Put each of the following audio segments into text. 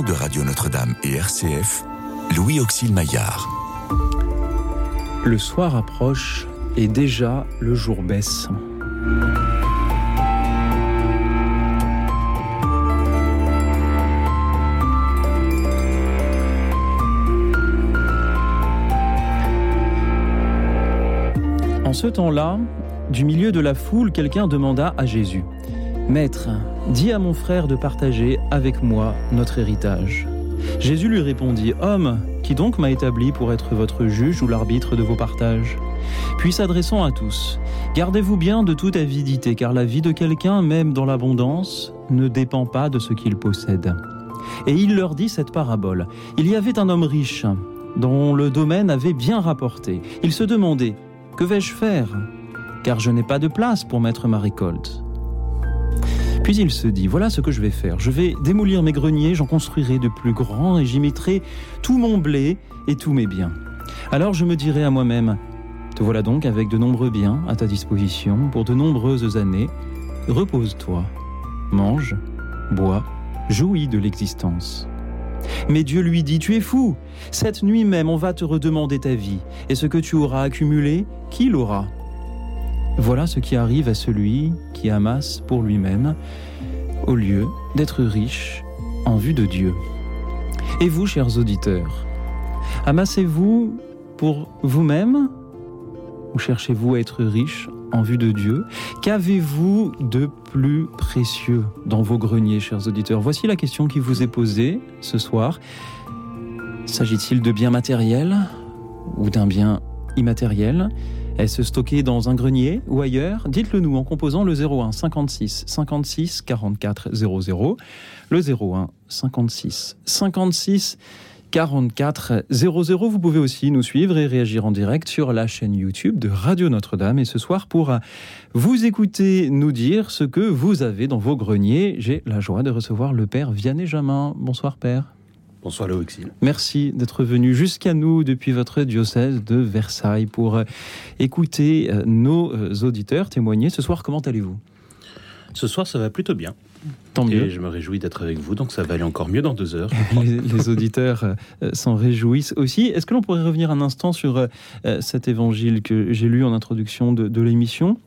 de Radio Notre-Dame et RCF, Louis Auxil Maillard. Le soir approche et déjà le jour baisse. En ce temps-là, du milieu de la foule, quelqu'un demanda à Jésus, Maître, dis à mon frère de partager avec moi notre héritage. Jésus lui répondit, Homme, qui donc m'a établi pour être votre juge ou l'arbitre de vos partages? Puis s'adressant à tous, Gardez-vous bien de toute avidité, car la vie de quelqu'un, même dans l'abondance, ne dépend pas de ce qu'il possède. Et il leur dit cette parabole. Il y avait un homme riche, dont le domaine avait bien rapporté. Il se demandait, que vais-je faire? Car je n'ai pas de place pour mettre ma récolte. Puis il se dit, voilà ce que je vais faire. Je vais démolir mes greniers, j'en construirai de plus grands et j'y mettrai tout mon blé et tous mes biens. Alors je me dirai à moi-même, te voilà donc avec de nombreux biens à ta disposition pour de nombreuses années. Repose-toi, mange, bois, jouis de l'existence. Mais Dieu lui dit, tu es fou. Cette nuit même, on va te redemander ta vie. Et ce que tu auras accumulé, qui l'aura? Voilà ce qui arrive à celui qui amasse pour lui-même, au lieu d'être riche en vue de Dieu. Et vous, chers auditeurs, amassez-vous pour vous-même ou cherchez-vous à être riche en vue de Dieu? Qu'avez-vous de plus précieux dans vos greniers, chers auditeurs? Voici la question qui vous est posée ce soir. S'agit-il de biens matériels ou d'un bien immatériel? Est-ce stocké dans un grenier ou ailleurs Dites-le nous en composant le 01 56 56 44 00. Le 01 56 56 44 00. Vous pouvez aussi nous suivre et réagir en direct sur la chaîne YouTube de Radio Notre-Dame. Et ce soir, pour vous écouter nous dire ce que vous avez dans vos greniers, j'ai la joie de recevoir le Père Vianney Jamin. Bonsoir Père. Bonsoir Loïc. Merci d'être venu jusqu'à nous depuis votre diocèse de Versailles pour écouter nos auditeurs témoigner. Ce soir, comment allez-vous? Ce soir, ça va plutôt bien. Tant mieux. Et je me réjouis d'être avec vous, donc ça va aller encore mieux dans deux heures. les, les, auditeurs euh, s'en réjouissent aussi. Est-ce que l'on pourrait revenir un instant sur euh, cet évangile que j'ai lu en introduction de, de l'émission?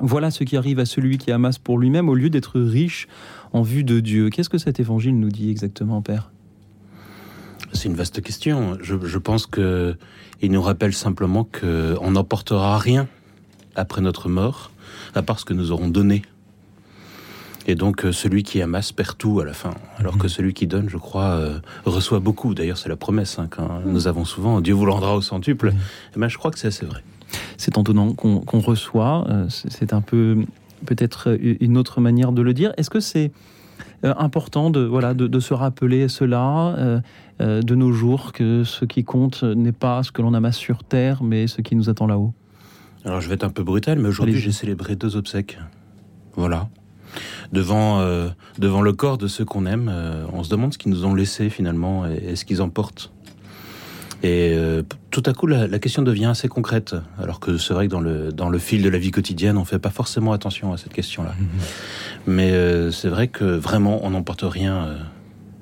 Voilà ce qui arrive à celui qui amasse pour lui-même au lieu d'être riche en vue de Dieu. Qu'est-ce que cet évangile nous dit exactement, Père? C'est une vaste question. Je, je pense que il nous rappelle simplement qu'on n'emportera rien après notre mort, à part ce que nous aurons donné et donc celui qui amasse perd tout à la fin, alors que celui qui donne, je crois, euh, reçoit beaucoup. D'ailleurs, c'est la promesse hein, quand nous avons souvent Dieu vous le rendra au centuple. Et ben, je crois que c'est assez vrai. C'est en donnant qu'on qu reçoit. Euh, c'est un peu peut-être une autre manière de le dire. Est-ce que c'est euh, important de voilà de, de, se rappeler cela euh, de nos jours que ce qui compte n'est pas ce que l'on amasse sur terre, mais ce qui nous attend là-haut Alors, je vais être un peu brutal, mais aujourd'hui, j'ai célébré deux obsèques. Voilà devant, euh, devant le corps de ceux qu'on aime, euh, on se demande ce qu'ils nous ont laissé finalement et, et ce qu'ils emportent. Et euh, tout à coup, la, la, question devient assez concrète, alors que c'est vrai que dans le, dans le fil de la vie quotidienne, on fait pas forcément attention à cette question-là. Mmh. Mais euh, c'est vrai que vraiment, on n'emporte rien euh,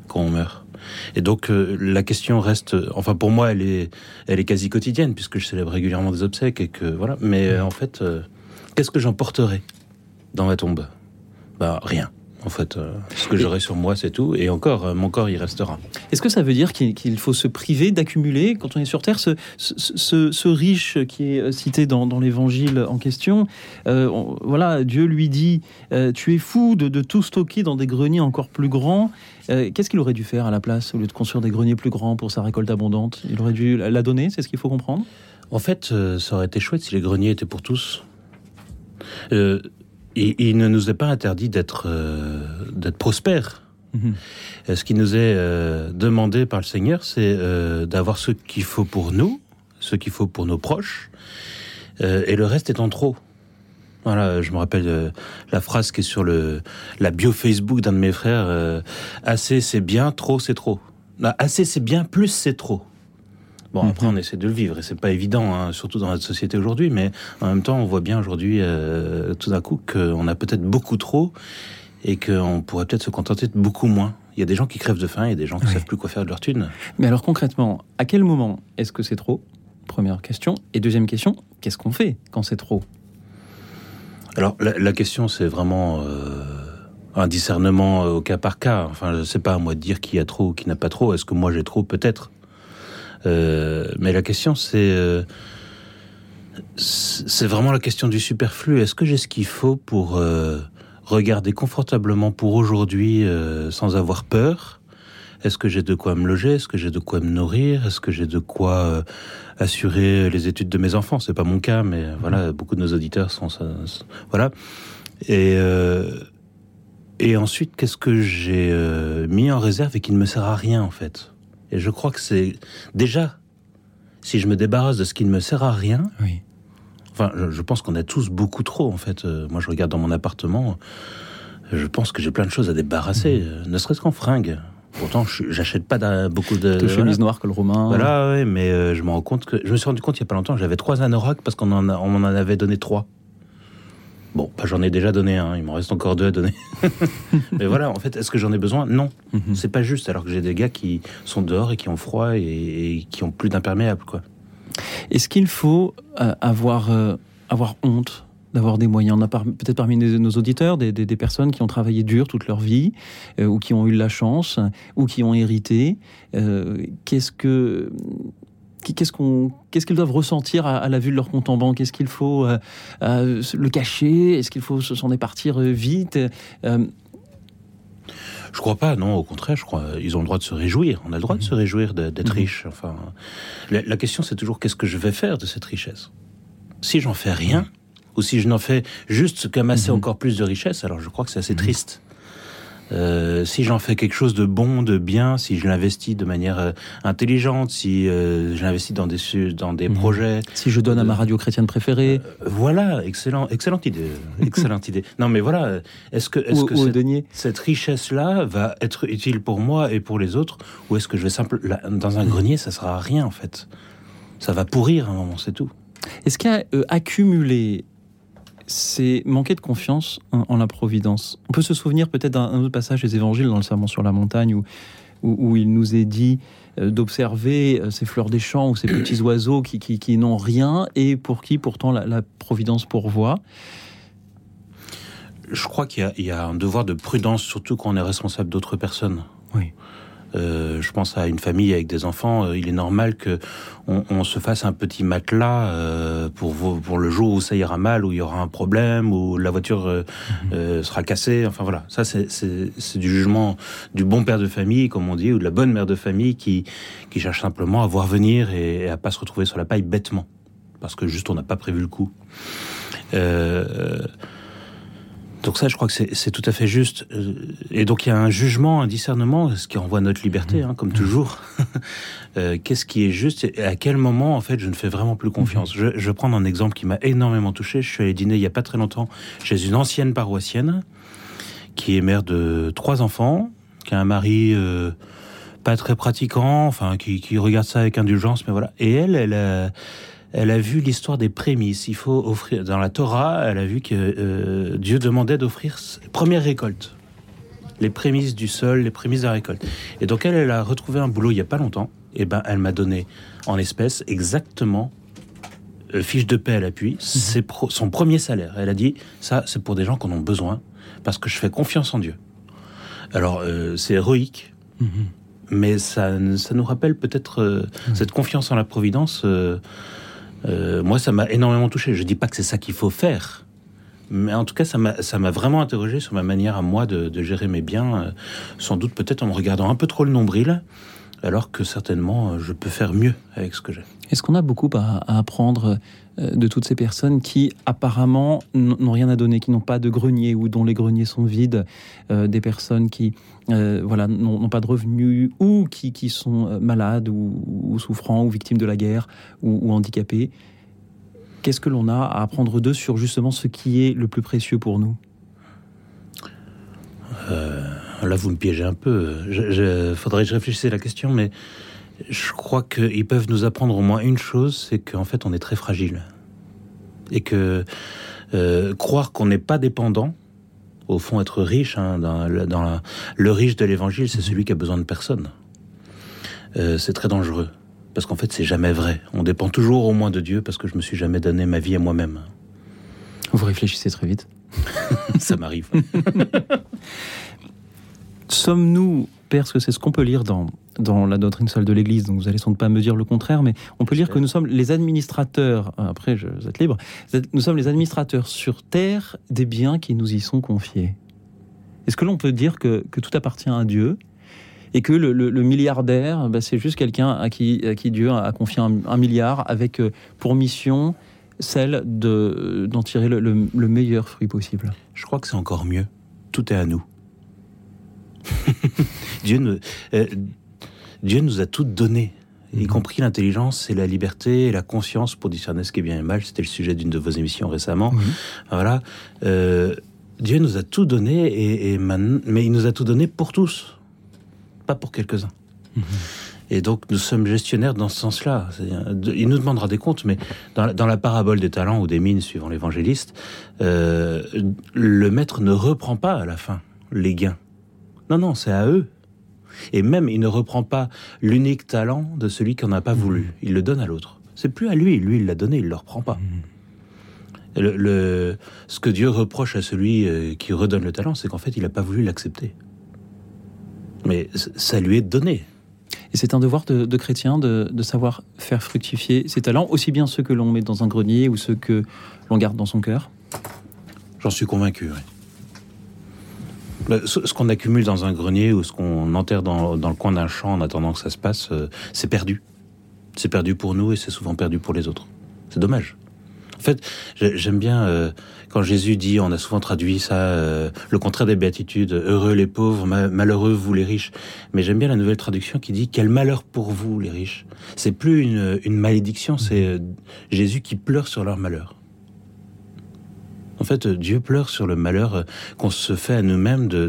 quand on meurt. Et donc la question reste, enfin pour moi, elle est, elle est quasi quotidienne puisque je célèbre régulièrement des obsèques et que voilà. Mais en fait, qu'est-ce que j'emporterai dans ma tombe? Bah, rien. En fait, euh, ce que j'aurai sur moi, c'est tout. Et encore, euh, mon corps, il restera. Est-ce que ça veut dire qu'il qu faut se priver d'accumuler, quand on est sur Terre, ce, ce, ce, ce riche qui est cité dans, dans l'évangile en question euh, on, Voilà, Dieu lui dit euh, Tu es fou de, de, tout stocker dans des greniers encore plus grands. Euh, Qu'est-ce qu'il aurait dû faire à la place, au lieu de construire des greniers plus grands pour sa récolte abondante? Il aurait dû la donner, c'est ce qu'il faut comprendre? En fait, ça aurait été chouette si les greniers étaient pour tous. Euh, et, il ne nous est pas interdit d'être euh, d'être prospère. Mmh. Ce qui nous est euh, demandé par le Seigneur, c'est euh, d'avoir ce qu'il faut pour nous, ce qu'il faut pour nos proches, euh, et le reste étant trop. Voilà, je me rappelle euh, la phrase qui est sur le la bio Facebook d'un de mes frères. euh, assez c'est bien, trop c'est trop. Assez c'est bien, plus c'est trop. Bon, après, on essaie de le vivre et c'est pas évident, hein, surtout dans notre société aujourd'hui, mais en même temps, on voit bien aujourd'hui, euh, tout d'un coup, qu'on a peut-être beaucoup trop et qu'on pourrait peut-être se contenter de beaucoup moins. Il Il y a des gens qui crèvent de faim et des gens qui ne savent plus quoi faire de leur thune. Mais alors concrètement, à quel moment est-ce que c'est trop? Première question. Et deuxième question, qu'est-ce qu'on fait quand c'est trop? Alors la, question, c'est vraiment euh, un discernement au cas par cas. Enfin, sais pas à moi de dire qui a trop ou qui n'a pas trop. Est-ce que moi j'ai trop? Peut-être. Euh, mais la question, c'est euh, c'est vraiment la question du superflu. Est-ce que j'ai ce qu'il faut pour regarder confortablement pour aujourd'hui euh, sans avoir peur? Est-ce que j'ai de quoi me loger? Est-ce que j'ai de quoi me nourrir? Est-ce que j'ai de quoi euh, assurer les études de mes enfants? C'est pas mon cas, mais voilà, beaucoup de nos auditeurs sont ça. Voilà. Et euh, et ensuite, qu'est-ce que j'ai mis en réserve et qui ne me sert à rien en fait? Et je crois que c'est déjà si je me débarrasse de ce qui ne me sert à rien. Oui Enfin, je, pense qu'on a tous beaucoup trop, en fait. Euh, moi, je regarde dans mon appartement, je pense que j'ai plein de choses à débarrasser, mhm. euh, ne serait-ce qu'en fringues. Pourtant, j'achète pas beaucoup de, de chemises noires que le romain. Voilà, ouais, mais euh, je me rends compte que je me suis rendu compte il y a pas longtemps, j'avais trois anoraks parce qu'on en, on en avait donné trois. Bon, bah, j'en ai déjà donné un, il m'en reste encore deux à donner. mais voilà, en fait, est-ce que j'en ai besoin? Non, mhm. c'est pas juste. Alors que j'ai des gars qui sont dehors et qui ont froid et, et qui ont plus d'imperméable, quoi. Est-ce qu'il faut euh, avoir, euh, avoir honte d'avoir des moyens? On a peut-être parmi nos auditeurs des, personnes qui ont travaillé dur toute leur vie, euh, ou qui ont eu la chance, ou qui ont hérité. qu'est-ce que qu'est-ce qu'on qu'est-ce qu'ils doivent ressentir à, la vue de leur compte en banque? Est-ce qu'il faut le cacher? Est-ce qu'il faut s'en départir vite? Je crois pas, non, au contraire, je crois, ils ont le droit de se réjouir. On a le droit de se réjouir d'être mhm. riche. Enfin, la, question, c'est toujours qu'est-ce que je vais faire de cette richesse? Si j'en fais rien, ou si je n'en fais juste qu'amasser mhm. encore plus de richesse, alors je crois que c'est assez mhm. triste. Euh, si j'en fais quelque chose de bon, de bien, si je l'investis de manière euh, intelligente, si euh, je l'investis dans des dans des mhm. projets, si je donne à ma radio chrétienne préférée, voilà, excellent, excellente idée, excellente idée. Non, mais voilà, est-ce que est-ce que cette, cette richesse là va être utile pour moi et pour les autres, ou est-ce que je vais simple dans un grenier, ça sera rien en fait, ça va pourrir à un moment, c'est tout. Est-ce qu'il y a accumulé c'est manquer de confiance en, la providence. On peut se souvenir peut-être d'un autre passage des évangiles dans le Sermon sur la montagne où, où, il nous est dit euh, d'observer euh, ces fleurs des champs ou ces petits oiseaux qui, qui, n'ont rien et pour qui pourtant la, providence pourvoit. Je crois qu'il y, y, a un devoir de prudence, surtout quand on est responsable d'autres personnes. Oui. Euh, je pense à une famille avec des enfants. Euh, il est normal que on, se fasse un petit matelas euh, pour pour le jour où ça ira mal, où il y aura un problème, où la voiture mhm. sera cassée. Enfin voilà, ça c'est c'est du jugement du bon père de famille, comme on dit, ou de la bonne mère de famille qui qui cherche simplement à voir venir et, et à pas se retrouver sur la paille bêtement parce que juste on n'a pas prévu le coup. Euh, donc ça, je crois que c'est tout à fait juste. Euh, et donc il y a un jugement, un discernement, ce qui renvoie à notre liberté, hein, comme toujours. Euh, qu'est-ce qui est juste et à quel moment, en fait, je ne fais vraiment plus confiance? Je, je vais prendre un exemple qui m'a énormément touché. Je suis allé dîner il y a pas très longtemps chez une ancienne paroissienne qui est mère de trois enfants, qui a un mari euh, pas très pratiquant, enfin qui, qui regarde ça avec indulgence, mais voilà. Et elle, elle a elle a vu l'histoire des prémices. Il faut offrir dans la Torah, elle a vu que euh, Dieu demandait d'offrir première récolte, les prémices du sol, les prémices de la récolte. Et donc elle, elle a retrouvé un boulot il y a pas longtemps. Et ben, elle m'a donné en espèces exactement euh, fiche de paix à l'appui, mhm. c'est son premier salaire. Elle a dit ça, c'est pour des gens qui en ont besoin parce que je fais confiance en Dieu. Alors euh, c'est héroïque. Mhm. Mais ça, ça nous rappelle peut-être mhm. cette confiance en la providence euh, moi, ça m'a énormément touché. Je dis pas que c'est ça qu'il faut faire, mais en tout cas, ça m'a vraiment interrogé sur ma manière à moi de, de gérer mes biens, euh, sans doute peut-être en me regardant un peu trop le nombril, alors que certainement euh, je peux faire mieux avec ce que j'ai. Est-ce qu'on a beaucoup à, apprendre de toutes ces personnes qui apparemment n'ont rien à donner, qui n'ont pas de grenier ou dont les greniers sont vides, des personnes qui voilà n'ont pas de revenus ou qui, qui sont malades ou, ou, souffrants ou victimes de la guerre ou, ou handicapés Qu'est-ce que l'on a à apprendre d'eux sur justement ce qui est le plus précieux pour nous? Euh, Là, vous me piégez un peu. Il faudrait que je réfléchisse à la question, mais je crois qu'ils peuvent nous apprendre au moins une chose, c'est qu'en fait, on est très fragile. Et que euh, croire qu'on n'est pas dépendant, au fond, être riche, hein, dans, le riche de l'évangile, c'est celui qui a besoin de personne. Euh, c'est très dangereux. Parce qu'en fait, c'est jamais vrai. On dépend toujours au moins de Dieu parce que je me suis jamais donné ma vie à moi-même. Vous réfléchissez très vite. Ça m'arrive. Sommes-nous, parce que c'est ce qu'on peut lire dans, dans la doctrine seule de l'Église, donc vous allez sans doute pas me dire le contraire, mais on peut lire que nous sommes les administrateurs, après je, vous êtes libre, nous sommes les administrateurs sur terre des biens qui nous y sont confiés. Est-ce que l'on peut dire que, que, tout appartient à Dieu et que le, le, milliardaire, bah, c'est juste quelqu'un à qui, à qui Dieu a confié un, milliard avec euh, pour mission celle d'en tirer le, le meilleur fruit possible? Je crois que c'est encore mieux. Tout est à nous. Dieu, nous, euh, Dieu nous a tout donné, y mhm. compris l'intelligence et la liberté et la conscience pour discerner ce qui est bien et mal. C'était le sujet d'une de vos émissions récemment. Voilà. Euh, Dieu nous a tout donné, et, mais il nous a tout donné pour tous, pas pour quelques-uns. Mhm. Et donc nous sommes gestionnaires dans ce sens-là. Il nous demandera des comptes, mais dans, la parabole des talents ou des mines, suivant l'évangéliste, euh, le maître ne reprend pas à la fin les gains. Non, non, c'est à eux. Et même, il ne reprend pas l'unique talent de celui qui n'en a pas voulu. Mmh. Il le donne à l'autre. C'est plus à lui. Lui, il l'a donné, il ne le reprend pas. Mmh. Le, ce que Dieu reproche à celui euh, qui redonne le talent, c'est qu'en fait, il n'a pas voulu l'accepter. Mais ça lui est donné. Et c'est un devoir de, chrétien de, de, savoir faire fructifier ses talents, aussi bien ceux que l'on met dans un grenier ou ceux que l'on garde dans son cœur? J'en suis convaincu, oui. Bah, ce, qu'on accumule dans un grenier ou ce qu'on enterre dans, le coin d'un champ en attendant que ça se passe, euh, c'est perdu. C'est perdu pour nous et c'est souvent perdu pour les autres. C'est dommage. En fait, j'aime bien euh, quand Jésus dit, on a souvent traduit ça, euh, le contraire des béatitudes, heureux les pauvres, malheureux vous les riches. Mais j'aime bien la nouvelle traduction qui dit, quel malheur pour vous les riches. C'est plus une, une malédiction, c'est Jésus qui pleure sur leur malheur. En fait, Dieu pleure sur le malheur euh, qu'on se fait à nous-mêmes de,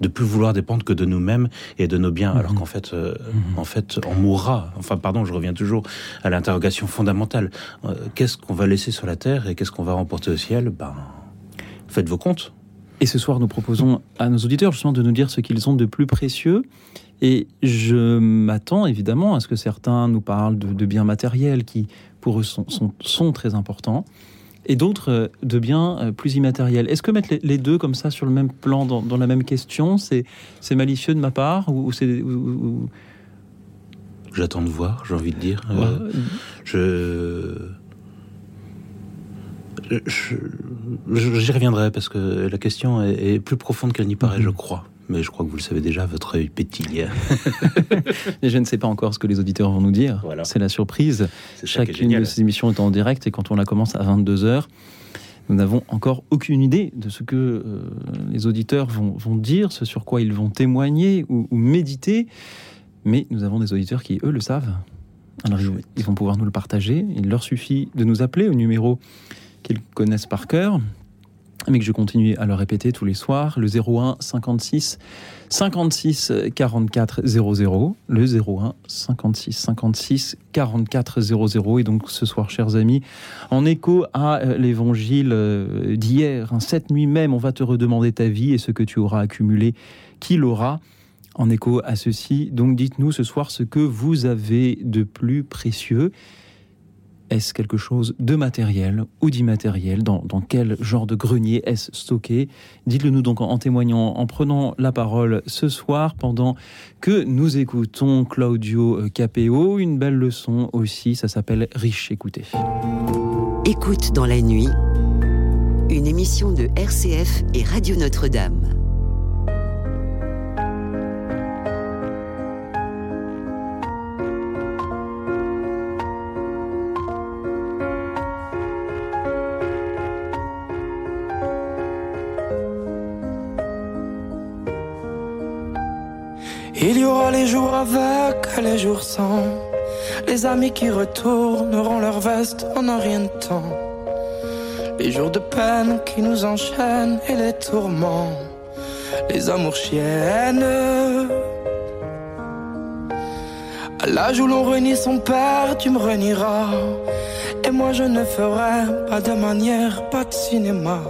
de plus vouloir dépendre que de nous-mêmes et de nos biens, alors mhm. qu'en fait, euh, mhm. en fait, on mourra. Enfin, pardon, je reviens toujours à l'interrogation fondamentale. Euh, qu'est-ce qu'on va laisser sur la terre et qu'est-ce qu'on va remporter au ciel? Ben, faites vos comptes. Et ce soir, nous proposons à nos auditeurs justement de nous dire ce qu'ils ont de plus précieux. Et je m'attends évidemment à ce que certains nous parlent de, biens matériels qui, pour eux, sont, sont, sont très importants et d'autres euh, de biens euh, plus immatériels. Est-ce que mettre les deux comme ça sur le même plan, dans, la même question, c'est malicieux de ma part ou, c'est J'attends de voir, j'ai envie de dire. Euh, je... J'y reviendrai parce que la question est, plus profonde qu'elle n'y paraît, mhm. je crois mais je crois que vous le savez déjà, votre œil pétille. et je ne sais pas encore ce que les auditeurs vont nous dire. C'est la surprise. Chacune de ces émissions est en direct et quand on la commence à 22h, nous n'avons encore aucune idée de ce que euh, les auditeurs vont, dire, ce sur quoi ils vont témoigner ou, méditer. Mais nous avons des auditeurs qui, eux, le savent. Alors, ils vont pouvoir nous le partager. Il leur suffit de nous appeler au numéro qu'ils connaissent par cœur, mais que je continue à le répéter tous les soirs, le 01 56 56 44 00, le 01 56 56 44 00. Et donc ce soir, chers amis, en écho à euh, l'évangile euh, d'hier, hein, cette nuit même, on va te redemander ta vie et ce que tu auras accumulé, qui l'aura? En écho à ceci, donc dites-nous ce soir ce que vous avez de plus précieux. Est-ce quelque chose de matériel ou d'immatériel dans, quel genre de grenier est-ce stocké Dites-le nous donc en, témoignant, en prenant la parole ce soir pendant que nous écoutons Claudio euh, Capeo. Une belle leçon aussi, ça s'appelle Riche écoutez. Écoute dans la nuit, une émission de RCF et Radio Notre-Dame. Il y aura les jours avec et les jours sans. Les amis qui retourneront leur veste en un rien de temps. Les jours de peine qui nous enchaînent et les tourments. Les amours chiennes. À l'âge où l'on renie son père, tu me renieras. Et moi je ne ferai pas de manière, pas de cinéma.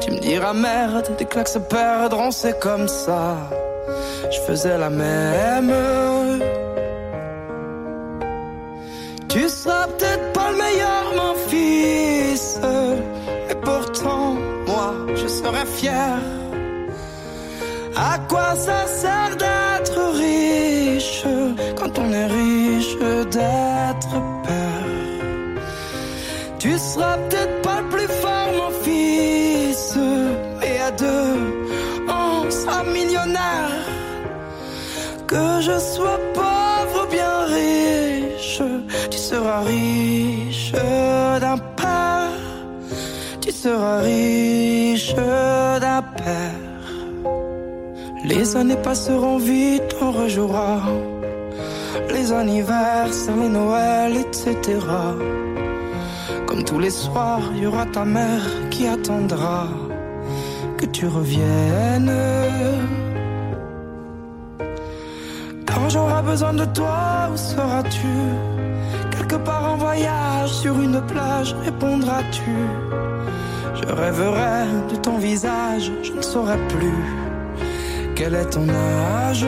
Tu me diras merde, des claques se perdront, c'est comme ça. Je faisais la même. Tu seras peut-être pas le meilleur, mon fils. Mais pourtant, moi, je serais fier. À quoi ça sert d'être riche quand on est riche d'être père? Tu seras peut-être je sois pauvre ou bien riche, tu seras riche d'un père. Tu seras riche d'un père. Les années passeront vite, on rejouera les anniversaires, les Noëls, etc. Comme tous les soirs, il y aura ta mère qui attendra que tu reviennes. J'aurai besoin de toi, où seras-tu? Quelque part en voyage, sur une plage, répondras-tu? Je rêverai de ton visage, je ne saurais plus. Quel est ton âge?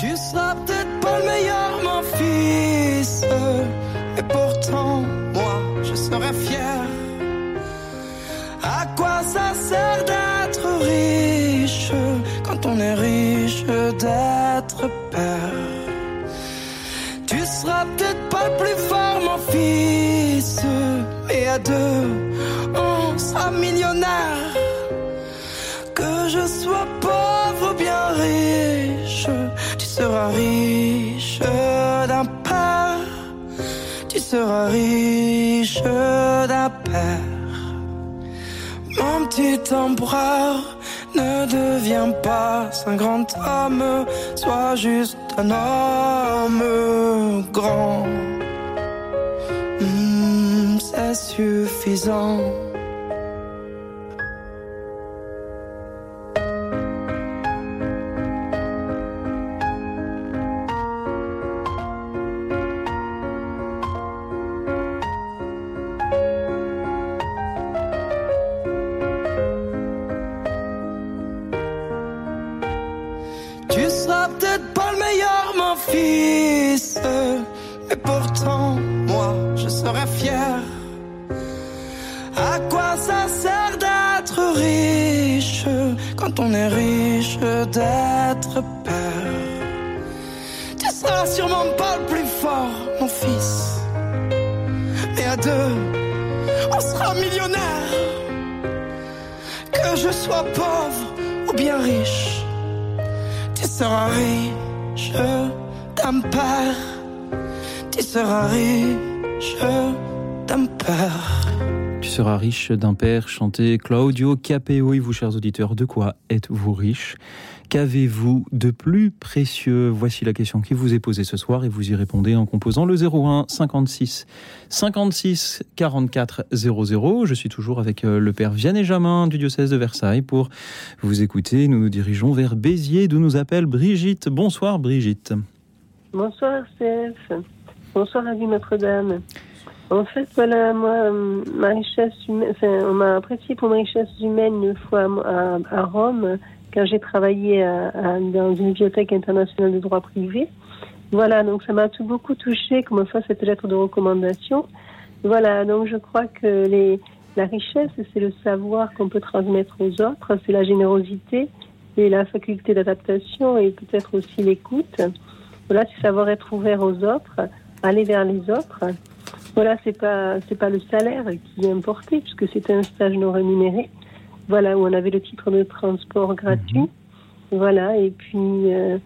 Tu seras peut-être pas le meilleur, mon fils, mais pourtant, moi, je serai fier. À quoi ça sert d'être on est riche d'être père Tu seras peut-être pas le plus fort, mon fils, mais à deux, on sera millionnaire. Que je sois pauvre ou bien riche, tu seras riche d'un père. Tu seras riche d'un père. Mon petit empereur, ne deviens pas un grand homme, sois juste un homme grand. Hmm, C'est suffisant. Mais pourtant, moi, je serai fier. À quoi ça sert d'être riche quand on est riche d'être père? Tu seras sûrement pas le plus fort, mon fils, mais à deux, on sera millionnaire. Que je sois pauvre ou bien riche. Tu seras riche d'un père. Tu seras riche d'un père. Tu seras riche d'un père, chanté Claudio Capeo. Et vous, chers auditeurs, de quoi êtes-vous riche? Qu'avez-vous de plus précieux? Voici la question qui vous est posée ce soir et vous y répondez en composant le 01 56 56 44 00. Je suis toujours avec euh, le père Vianney Jamin du diocèse de Versailles pour vous écouter. Nous nous dirigeons vers Béziers d'où nous appelle Brigitte. Bonsoir Brigitte. Bonsoir RCF. Bonsoir à Notre-Dame. En fait, voilà, moi, ma richesse humaine, enfin, on m'a apprécié pour ma richesse humaine une fois à, Rome, quand j'ai travaillé dans une bibliothèque internationale de droit privé. Voilà, donc ça m'a tout, beaucoup touché, comme fois cette lettre de recommandation. Voilà, donc je crois que la richesse, c'est le savoir qu'on peut transmettre aux autres, c'est la générosité et la faculté d'adaptation et peut-être aussi l'écoute. Voilà, c'est savoir être ouvert aux autres, aller vers les autres. Voilà, c'est pas c'est pas le salaire qui est importé puisque c'était un stage non rémunéré. Voilà où on avait le titre de transport gratuit. Voilà et puis euh,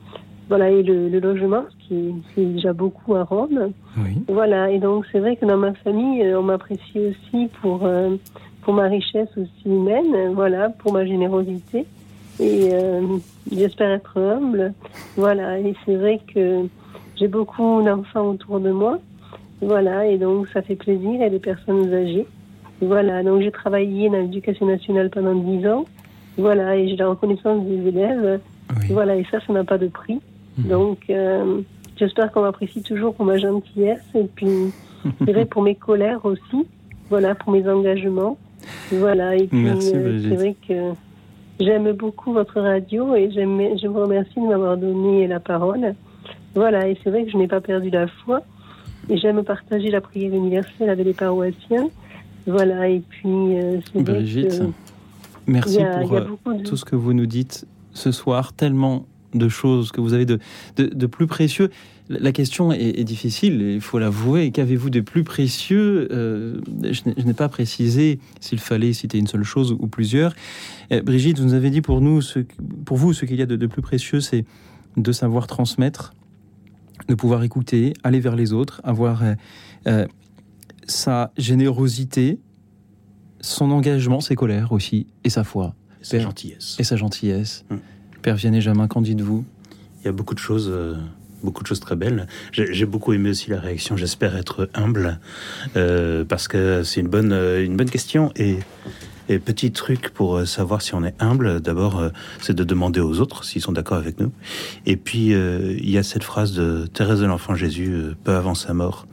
voilà et le, le logement qui est déjà beaucoup à Rome. Oui. Voilà et donc c'est vrai que dans ma famille euh, on m'apprécie aussi pour euh, pour ma richesse aussi humaine. Voilà pour ma générosité et euh, j'espère être humble. Voilà et c'est vrai que j'ai beaucoup d'enfants autour de moi. Voilà, et donc ça fait plaisir, et des personnes âgées. Voilà, donc j'ai travaillé dans l'éducation nationale pendant 10 ans. Voilà, et j'ai la reconnaissance des élèves. Oui. Voilà, et ça, ça n'a pas de prix. Donc, euh, j'espère qu'on m'apprécie toujours pour ma gentillesse, et puis, je dirais pour mes colères aussi. voilà, pour mes engagements. Voilà, et puis c'est vrai que j'aime beaucoup votre radio et je vous remercie de m'avoir donné la parole. Voilà, et c'est vrai que je n'ai pas perdu la foi. Et j'aime partager la prière universelle avec les paroissiens. Voilà, et puis euh, Brigitte, merci pour euh, tout ce que vous nous dites ce soir. Tellement de choses que vous avez de, de, plus précieux. La question est, difficile, il faut l'avouer. Qu'avez-vous de plus précieux euh, Je n'ai pas précisé s'il fallait citer une seule chose ou plusieurs. Brigitte, vous nous avez dit pour nous, ce, pour vous, ce qu'il y a de, de plus précieux, c'est de savoir transmettre, de pouvoir écouter, aller vers les autres, avoir euh, euh, sa générosité, son engagement, ses colères aussi, et sa foi. Et sa gentillesse. Et sa gentillesse. Hum. Père Vianney Jamin, qu'en dites-vous? Il y a beaucoup de choses. Euh, beaucoup de choses très belles. J'ai beaucoup aimé aussi la réaction. J'espère être humble parce que c'est une bonne, une bonne question et et petit truc pour euh, savoir si on est humble, d'abord, euh, c'est de demander aux autres s'ils sont d'accord avec nous. Et puis, euh, il y a cette phrase de Thérèse de l'Enfant Jésus, peu avant sa mort.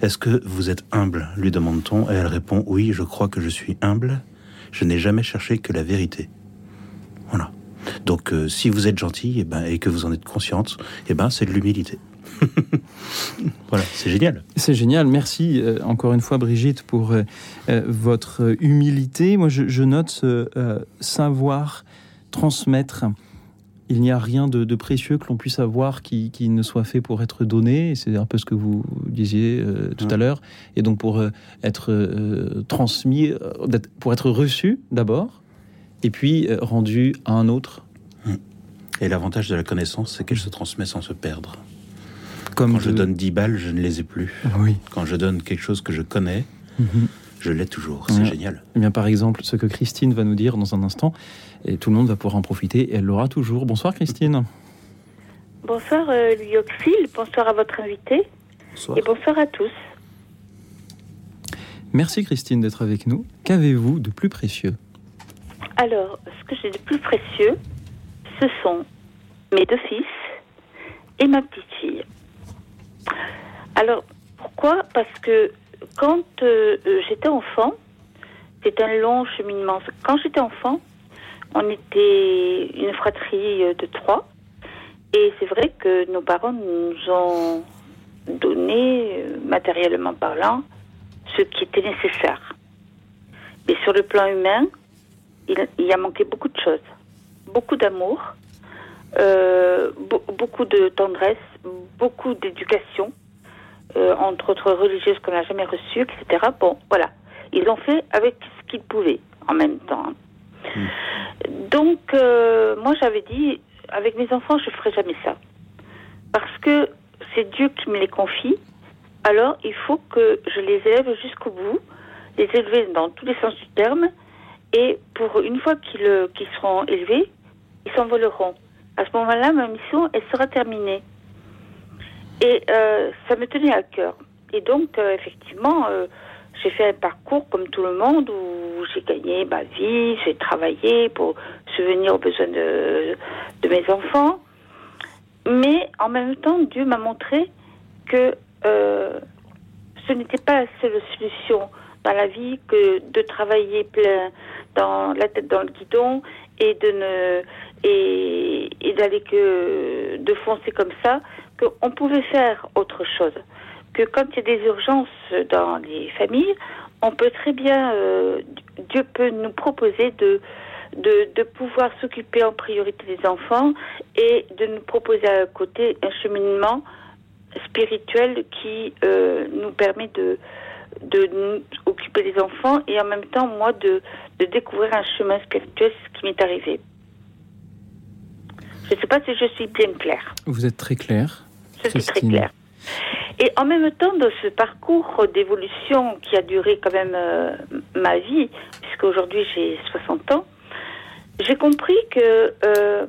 Est-ce que vous êtes humble? lui demande-t-on. Et elle répond Oui, je crois que je suis humble. Je n'ai jamais cherché que la vérité. Voilà. Donc, si vous êtes gentil et, eh ben, et que vous en êtes consciente, eh ben, c'est de l'humilité. voilà, c'est génial. C'est génial. Merci euh, encore une fois, Brigitte, pour euh, euh, votre humilité. Moi, je, note savoir transmettre. Il n'y a rien de, précieux que l'on puisse avoir qui, ne soit fait pour être donné. C'est un peu ce que vous disiez tout à l'heure. Et donc pour être transmis, pour être reçu d'abord, et puis rendu à un autre. Et l'avantage de la connaissance, c'est qu'elle se transmet sans se perdre. Quand je... donne 10 balles, je ne les ai plus. Oui. Quand je donne quelque chose que je connais, mhm. je l'ai toujours. C'est génial. Eh bien, par exemple, ce que Christine va nous dire dans un instant, et tout le monde va pouvoir en profiter, et elle l'aura toujours. Bonsoir, Christine. Bonsoir, euh, Louis Auxil. Bonsoir à votre invité. Bonsoir. Et bonsoir à tous. Merci, Christine, d'être avec nous. Qu'avez-vous de plus précieux Alors, ce que j'ai de plus précieux, ce sont mes deux fils et ma petite fille. Alors, pourquoi? Parce que quand euh, euh, j'étais enfant, c'est un long cheminement. Quand j'étais enfant, on était une fratrie euh, de trois. Et c'est vrai que nos parents nous ont donné, matériellement parlant, ce qui était nécessaire. Mais sur le plan humain, il, y a manqué beaucoup de choses. Beaucoup d'amour, beaucoup de tendresse, beaucoup d'éducation, euh, entre autres religieuses qu'on n'a jamais reçues, etc. Bon, voilà. Ils ont fait avec ce qu'ils pouvaient en même temps. Hmm. Donc, euh, moi, j'avais dit, avec mes enfants, je ne ferai jamais ça. Parce que c'est Dieu qui me les confie. Alors, il faut que je les élève jusqu'au bout, les élever dans tous les sens du terme. Et pour une fois qu'ils seront élevés, ils s'envoleront. À ce moment-là, ma mission, elle sera terminée. Et euh, ça me tenait à cœur. Et donc, euh, effectivement, euh, j'ai fait un parcours comme tout le monde où j'ai gagné ma vie, j'ai travaillé pour subvenir aux besoins de, mes enfants. Mais en même temps, Dieu m'a montré que ce n'était pas la seule solution dans la vie que de travailler plein dans la tête dans le guidon et de ne et d'aller que de foncer comme ça qu'on pouvait faire autre chose. Que quand il y a des urgences dans les familles, on peut très bien, euh, Dieu peut nous proposer de, de, pouvoir s'occuper en priorité des enfants et de nous proposer à côté un cheminement spirituel qui euh, nous permet de, de nous occuper des enfants et en même temps, moi, de, de découvrir un chemin spirituel, ce qui m'est arrivé. Je ne sais pas si je suis bien claire. Vous êtes très claire. Suis très claire. Et en même temps, dans ce parcours d'évolution qui a duré quand même euh, ma vie, puisque aujourd'hui j'ai 60 ans, j'ai compris que, euh,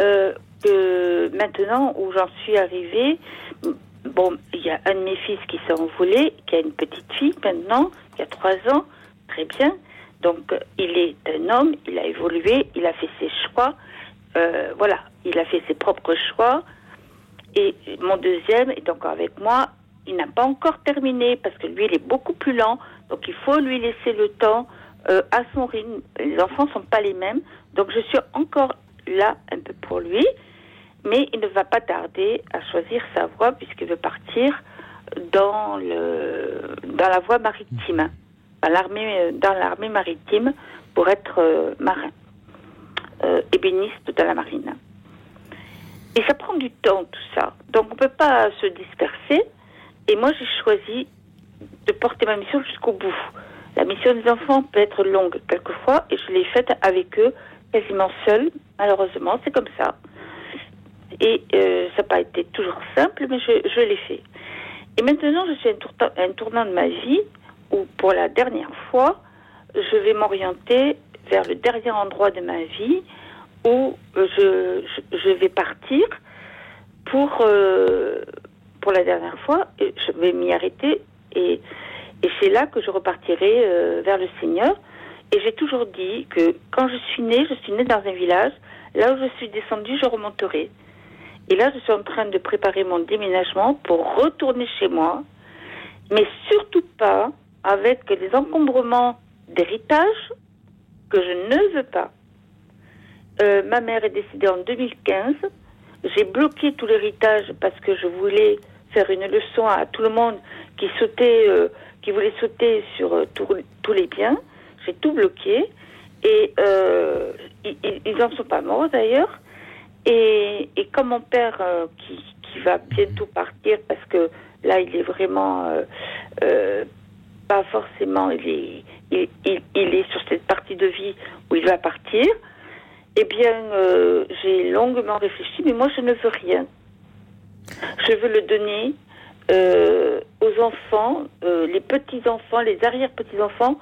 euh, que maintenant où j'en suis arrivée, bon, il y a un de mes fils qui s'est envolé, qui a une petite fille maintenant, qui a 3 ans, très bien. Donc il est un homme, il a évolué, il a fait ses choix, voilà, il a fait ses propres choix. Et mon deuxième est encore avec moi. Il n'a pas encore terminé parce que lui, il est beaucoup plus lent Donc il faut lui laisser le temps euh, à son rythme. Les enfants sont pas les mêmes. Donc je suis encore là un peu pour lui, mais il ne va pas tarder à choisir sa voie puisqu'il veut partir dans le dans la voie maritime, dans l'armée dans l'armée maritime pour être euh, marin, euh, ébéniste dans la marine. Et ça prend du temps tout ça, donc on peut pas se disperser. Et moi j'ai choisi de porter ma mission jusqu'au bout. La mission des enfants peut être longue quelquefois et je l'ai faite avec eux quasiment seule. Malheureusement, c'est comme ça. Et euh, ça n'a pas été toujours simple, mais je, je l'ai fait. Et maintenant, je suis à un, tournant de ma vie où, pour la dernière fois, je vais m'orienter vers le dernier endroit de ma vie où je, vais partir pour, euh, pour la dernière fois. Et je vais m'y arrêter et, et c'est là que je repartirai euh, vers le Seigneur. Et j'ai toujours dit que quand je suis née, je suis née dans un village. Là où je suis descendue, je remonterai. Et là, je suis en train de préparer mon déménagement pour retourner chez moi, mais surtout pas avec des encombrements d'héritage que je ne veux pas. Euh, ma mère est décédée en 2015. J'ai bloqué tout l'héritage parce que je voulais faire une leçon à tout le monde qui sautait, euh, qui voulait sauter sur euh, tous les biens. J'ai tout bloqué et ils n'en sont pas morts d'ailleurs. Et, comme mon père qui, va bientôt partir parce que là il est vraiment pas forcément il est il, il, est sur cette partie de vie où il va partir eh bien j'ai longuement réfléchi mais moi je ne veux rien je veux le donner aux enfants les petits enfants les arrière petits enfants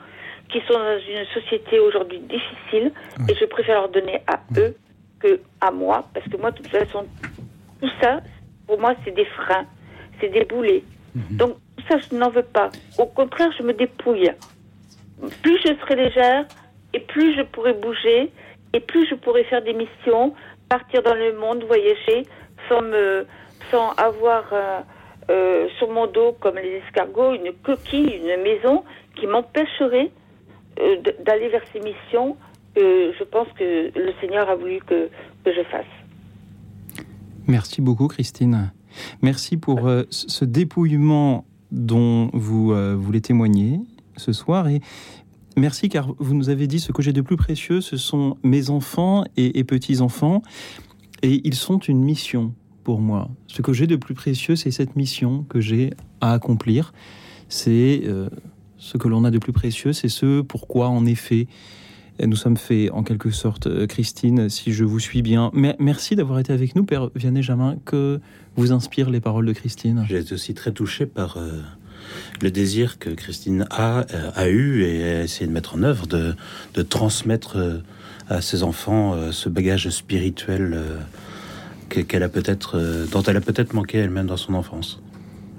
qui sont dans une société aujourd'hui difficile et je préfère leur donner à eux à moi, parce que moi, de toute façon, tout ça, pour moi, c'est des freins, c'est des boulets. Mhm. Donc, ça, je n'en veux pas. Au contraire, je me dépouille. Plus je serai légère, et plus je pourrai bouger, et plus je pourrai faire des missions, partir dans le monde, voyager, sans me, sans avoir euh, euh, sur mon dos, comme les escargots, une coquille, une maison qui m'empêcherait euh, d'aller vers ces missions je pense que le Seigneur a voulu que, je fasse. Merci beaucoup, Christine. Merci pour ce dépouillement dont vous voulez témoigner ce soir. Et merci car vous nous avez dit ce que j'ai de plus précieux, ce sont mes enfants et, petits-enfants. Et ils sont une mission pour moi. Ce que j'ai de plus précieux, c'est cette mission que j'ai à accomplir. C'est euh, ce que l'on a de plus précieux, c'est ce pourquoi, en effet, nous sommes faits en quelque sorte, euh, Christine, si je vous suis bien. merci d'avoir été avec nous, Père Vianney Jamin. Que vous inspirent les paroles de Christine J'ai été aussi très touché par euh, le désir que Christine a, euh, a eu et a essayé de mettre en œuvre, de, de transmettre à ses enfants ce bagage spirituel qu'elle a peut-être, dont elle a peut-être manqué elle-même dans son enfance.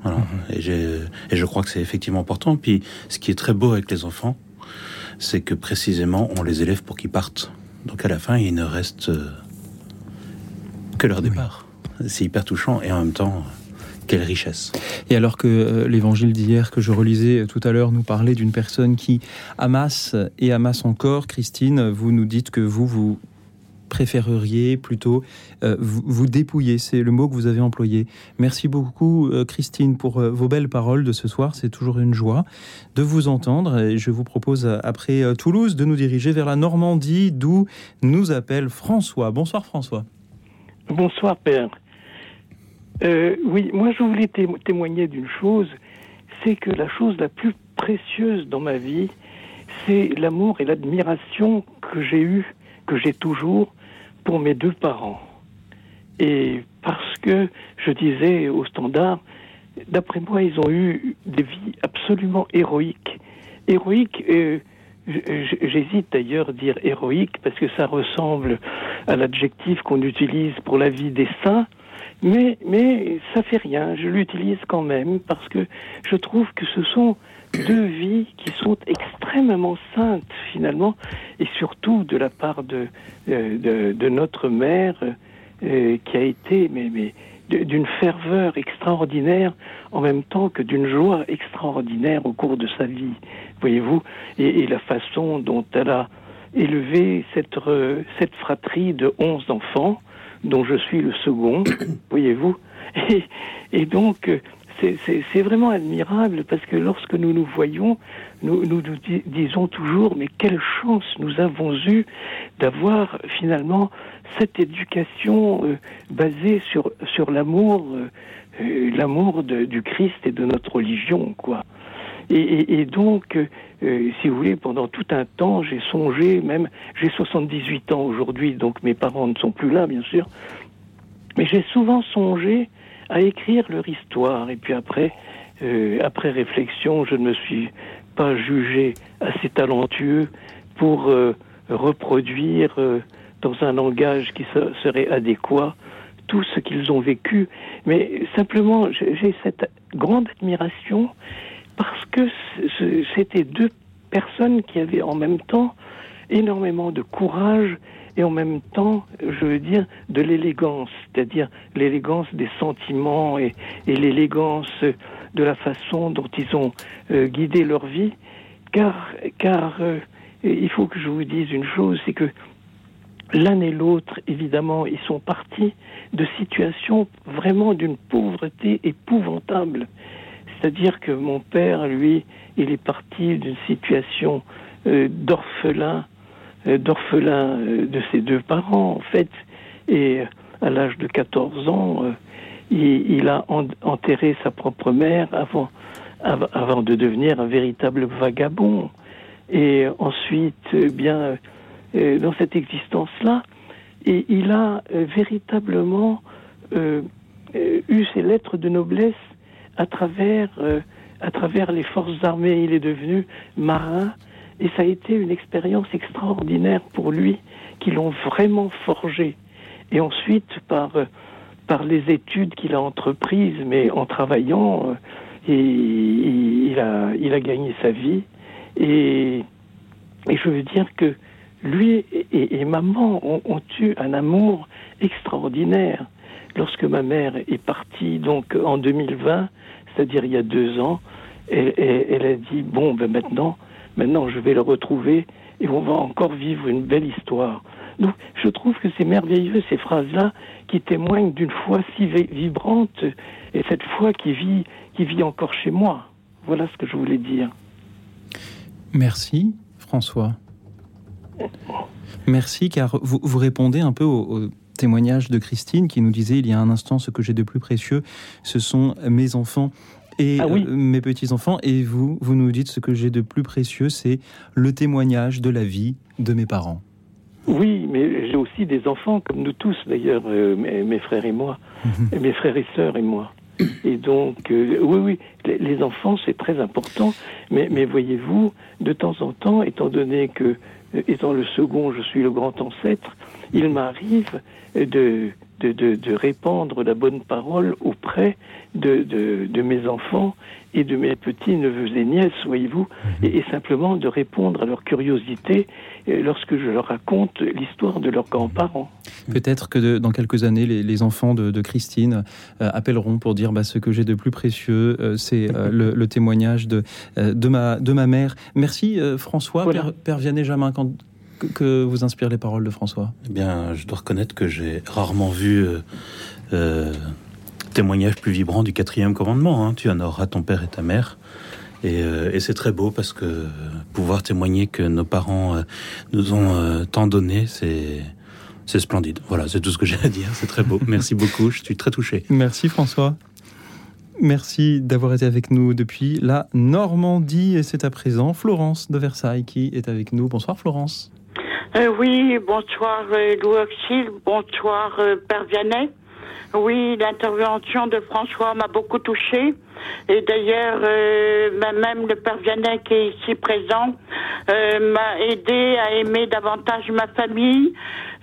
Voilà. Mm-hmm. et, et je crois que c'est effectivement important. Puis, ce qui est très beau avec les enfants, c'est que précisément on les élève pour qu'ils partent. Donc à la fin, il ne reste euh, que leur départ. C'est hyper touchant et en même temps, quelle richesse. Et alors que euh, l'évangile d'hier que je relisais euh, tout à l'heure nous parlait d'une personne qui amasse et amasse encore, Christine, vous nous dites que vous, vous préféreriez plutôt euh, vous, dépouiller. C'est le mot que vous avez employé. Merci beaucoup, euh, Christine, pour euh, vos belles paroles de ce soir. C'est toujours une joie de vous entendre. Et je vous propose, après Toulouse, de nous diriger vers la Normandie, d'où nous appelle François. Bonsoir, François. Bonsoir, Père. Oui, moi, je voulais témoigner d'une chose. C'est que la chose la plus précieuse dans ma vie, c'est l'amour et l'admiration que j'ai eu, que j'ai toujours pour mes deux parents. Et parce que je disais au standard, d'après moi, ils ont eu des vies absolument héroïques. Héroïques, euh, j'hésite d'ailleurs à dire héroïque parce que ça ressemble à l'adjectif qu'on utilise pour la vie des saints, mais, mais ça fait rien, je l'utilise quand même parce que je trouve que ce sont deux vies qui sont extrêmement saintes finalement, et surtout de la part de, euh, de, notre mère euh, qui a été mais, mais d'une ferveur extraordinaire en même temps que d'une joie extraordinaire au cours de sa vie, voyez-vous, et, la façon dont elle a élevé cette, cette fratrie de onze enfants, dont je suis le second, voyez-vous, et, et donc c'est vraiment admirable parce que lorsque nous nous voyons, nous nous, disons toujours mais quelle chance nous avons eu d'avoir finalement cette éducation euh, basée sur sur l'amour euh, euh, l'amour du Christ et de notre religion quoi. Et, donc, si vous voulez, pendant tout un temps, j'ai songé, même, j'ai 78 ans aujourd'hui, donc mes parents ne sont plus là, bien sûr, mais j'ai souvent songé à écrire leur histoire. Et puis après, euh, après réflexion, je ne me suis pas jugé assez talentueux pour euh, reproduire euh, dans un langage qui serait adéquat tout ce qu'ils ont vécu. Mais simplement, j'ai cette grande admiration parce que c'était deux personnes qui avaient en même temps énormément de courage et en même temps, je veux dire, de l'élégance, c'est-à-dire l'élégance des sentiments et, l'élégance de la façon dont ils ont euh, guidé leur vie, car, car euh, il faut que je vous dise une chose, c'est que l'un et l'autre, évidemment, ils sont partis de situations vraiment d'une pauvreté épouvantable. C'est-à-dire que mon père, lui, il est parti d'une situation euh, d'orphelin euh, d'orphelin euh, de ses deux parents, en fait. Et à l'âge de 14 ans, il, a enterré sa propre mère avant, de devenir un véritable vagabond. Et ensuite, bien, dans cette existence-là, il a véritablement eu ses lettres de noblesse à travers, à travers les forces armées. Il est devenu marin et ça a été une expérience extraordinaire pour lui, qui l'ont vraiment forgé. Et ensuite, par, euh, par les études qu'il a entreprises, mais en travaillant, euh, il, a, il a gagné sa vie. Et, et je veux dire que lui et, maman ont, eu un amour extraordinaire. Lorsque ma mère est partie, donc en 2020, c'est-à-dire il y a deux ans, elle, a dit, bon, ben maintenant, Maintenant, je vais le retrouver et on va encore vivre une belle histoire. Donc, je trouve que c'est merveilleux ces phrases-là qui témoignent d'une foi si vibrante et cette foi qui vit, qui vit encore chez moi. Voilà ce que je voulais dire. Merci, François. Merci, car vous, vous répondez un peu au, témoignage de Christine qui nous disait il y a un instant ce que j'ai de plus précieux, ce sont mes enfants et ah euh, mes petits-enfants. Et vous, vous nous dites ce que j'ai de plus précieux, c'est le témoignage de la vie de mes parents. Oui, mais j'ai aussi des enfants, comme nous tous d'ailleurs, euh, mes, frères et moi, mhm. mes frères et sœurs et moi. Et donc, euh, oui, oui, les, enfants, c'est très important. Mais, mais voyez-vous, de temps en temps, étant donné que, étant le second, je suis le grand ancêtre, il m'arrive de, de, de, de, répandre la bonne parole auprès de, de, mes enfants et de mes petits neveux et nièces, voyez-vous, mhm. et, simplement de répondre à leur curiosité euh, lorsque je leur raconte l'histoire de leurs grands-parents. Peut-être que dans quelques années, les, enfants de, Christine euh, appelleront pour dire bah, ce que j'ai de plus précieux, euh, c'est le, témoignage de, de, ma, de ma mère. Merci François, Père, Vianney-Jamin, quand, que, vous inspirent les paroles de François? Eh bien, je dois reconnaître que j'ai rarement vu témoignage plus vibrant du quatrième commandement. Hein. Tu honoreras ton père et ta mère. Euh, et, c'est très beau parce que pouvoir témoigner que nos parents euh, nous ont euh, tant donné, c'est c'est splendide. Voilà, c'est tout ce que j'ai à dire. C'est très beau. Merci beaucoup. Je suis très touché. Merci François. Merci d'avoir été avec nous depuis la Normandie. Et c'est à présent Florence de Versailles qui est avec nous. Bonsoir Florence. Oui, bonsoir Louis Auxil, bonsoir Père Vianney. Oui, l'intervention de François m'a beaucoup touchée. Et d'ailleurs, euh, même le père Vianney qui est ici présent euh, m'a aidé à aimer davantage ma famille,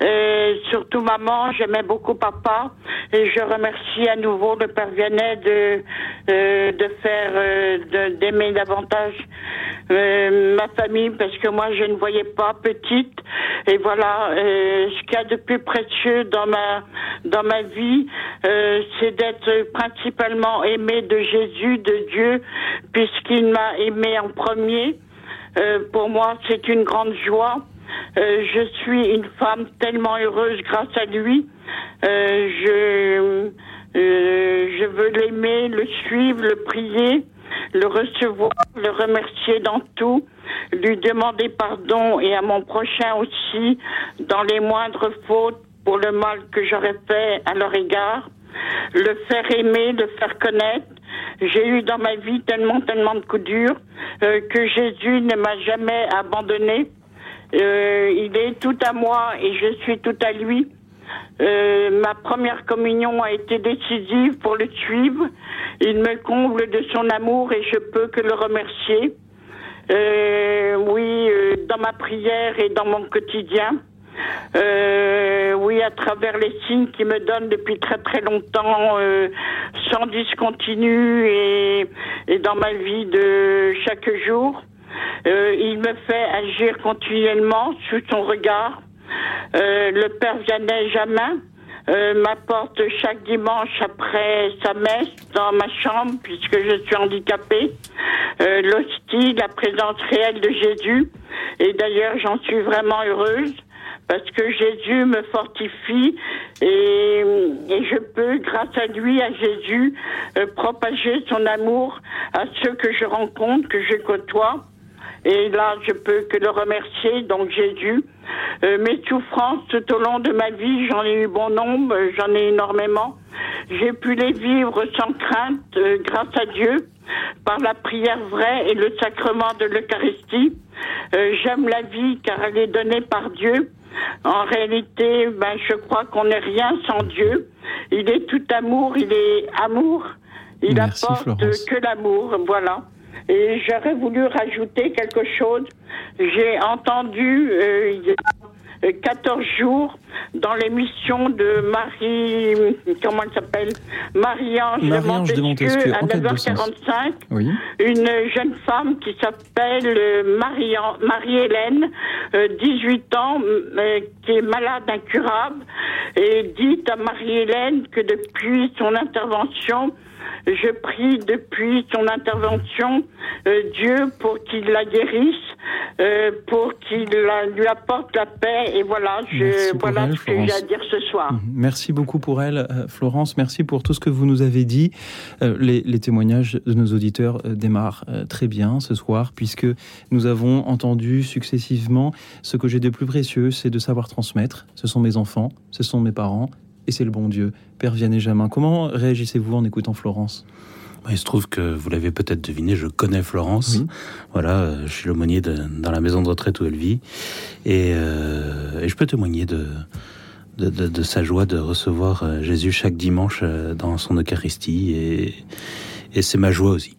euh, surtout maman, j'aimais beaucoup papa. Et je remercie à nouveau le père Vianney de euh, de faire euh, d'aimer davantage euh, ma famille parce que moi je ne voyais pas petite. Et voilà ce qu'il y a de plus précieux dans ma dans ma vie c'est d'être principalement aimé de Jésus de Dieu puisqu'il m'a aimé en premier. Pour moi c'est une grande joie euh, je suis une femme tellement heureuse grâce à lui. Euh, je, euh, je veux l'aimer, le suivre, le prier, le recevoir, le remercier dans tout, lui demander pardon et à mon prochain aussi dans les moindres fautes pour le mal que j'aurais fait à leur égard, le faire aimer, le faire connaître. J'ai eu dans ma vie tellement, tellement de coups durs que Jésus ne m'a jamais abandonné. Euh, il est tout à moi et je suis tout à lui. Euh, ma première communion a été décisive pour le suivre. Il me comble de son amour et je peux que le remercier. Euh, oui, euh, dans ma prière et dans mon quotidien. Euh, oui, à travers les signes qu'il me donne depuis très très longtemps, sans discontinu et, et dans ma vie de chaque jour. Euh, il me fait agir continuellement sous son regard. Euh, le père Vianney Jamin euh, m'apporte chaque dimanche après sa messe dans ma chambre, puisque je suis handicapée, l'hostie, la présence réelle de Jésus. Et d'ailleurs, j'en suis vraiment heureuse parce que Jésus me fortifie et, et, je peux, grâce à lui, à Jésus, propager son amour à ceux que je rencontre, que je côtoie. Et là, je peux que le remercier, donc Jésus. Euh, mes souffrances tout au long de ma vie, j'en ai eu bon nombre, j'en ai énormément. J'ai pu les vivre sans crainte, euh, grâce à Dieu, par la prière vraie et le sacrement de l'Eucharistie. Euh, j'aime la vie car elle est donnée par Dieu. En réalité, ben, je crois qu'on n'est rien sans Dieu. Il est tout amour, il est amour. Il apporte que l'amour, voilà. Et j'aurais voulu rajouter quelque chose. J'ai entendu euh, il y a 14 jours dans l'émission de Marie, comment elle s'appelle? Marie-Ange de Montesquieu à 9h45. Une jeune femme qui s'appelle euh, Marie-Hélène, 18 euh, ans, qui est malade incurable, et dit à Marie-Hélène que depuis son intervention, je prie depuis son intervention euh, Dieu pour qu'il la guérisse, euh, pour qu'il lui apporte la paix. Et voilà, je, voilà ce que j'ai à dire ce soir. Mhm. Merci beaucoup pour elle, euh, Florence. Merci pour tout ce que vous nous avez dit. Les, les, témoignages de nos auditeurs démarrent très bien ce soir, puisque nous avons entendu successivement ce que j'ai de plus précieux, c'est de savoir transmettre. Ce sont mes enfants, ce sont mes parents, et c'est le bon Dieu. Père Vianney Jamin, comment réagissez-vous en écoutant Florence? Il se trouve que vous l'avez peut-être deviné, je connais Florence. Voilà, euh, je suis l'aumônier dans la maison de retraite où elle vit. Et, euh, je peux témoigner de, de, sa joie de recevoir euh, Jésus chaque dimanche dans son Eucharistie. Et, et c'est ma joie aussi.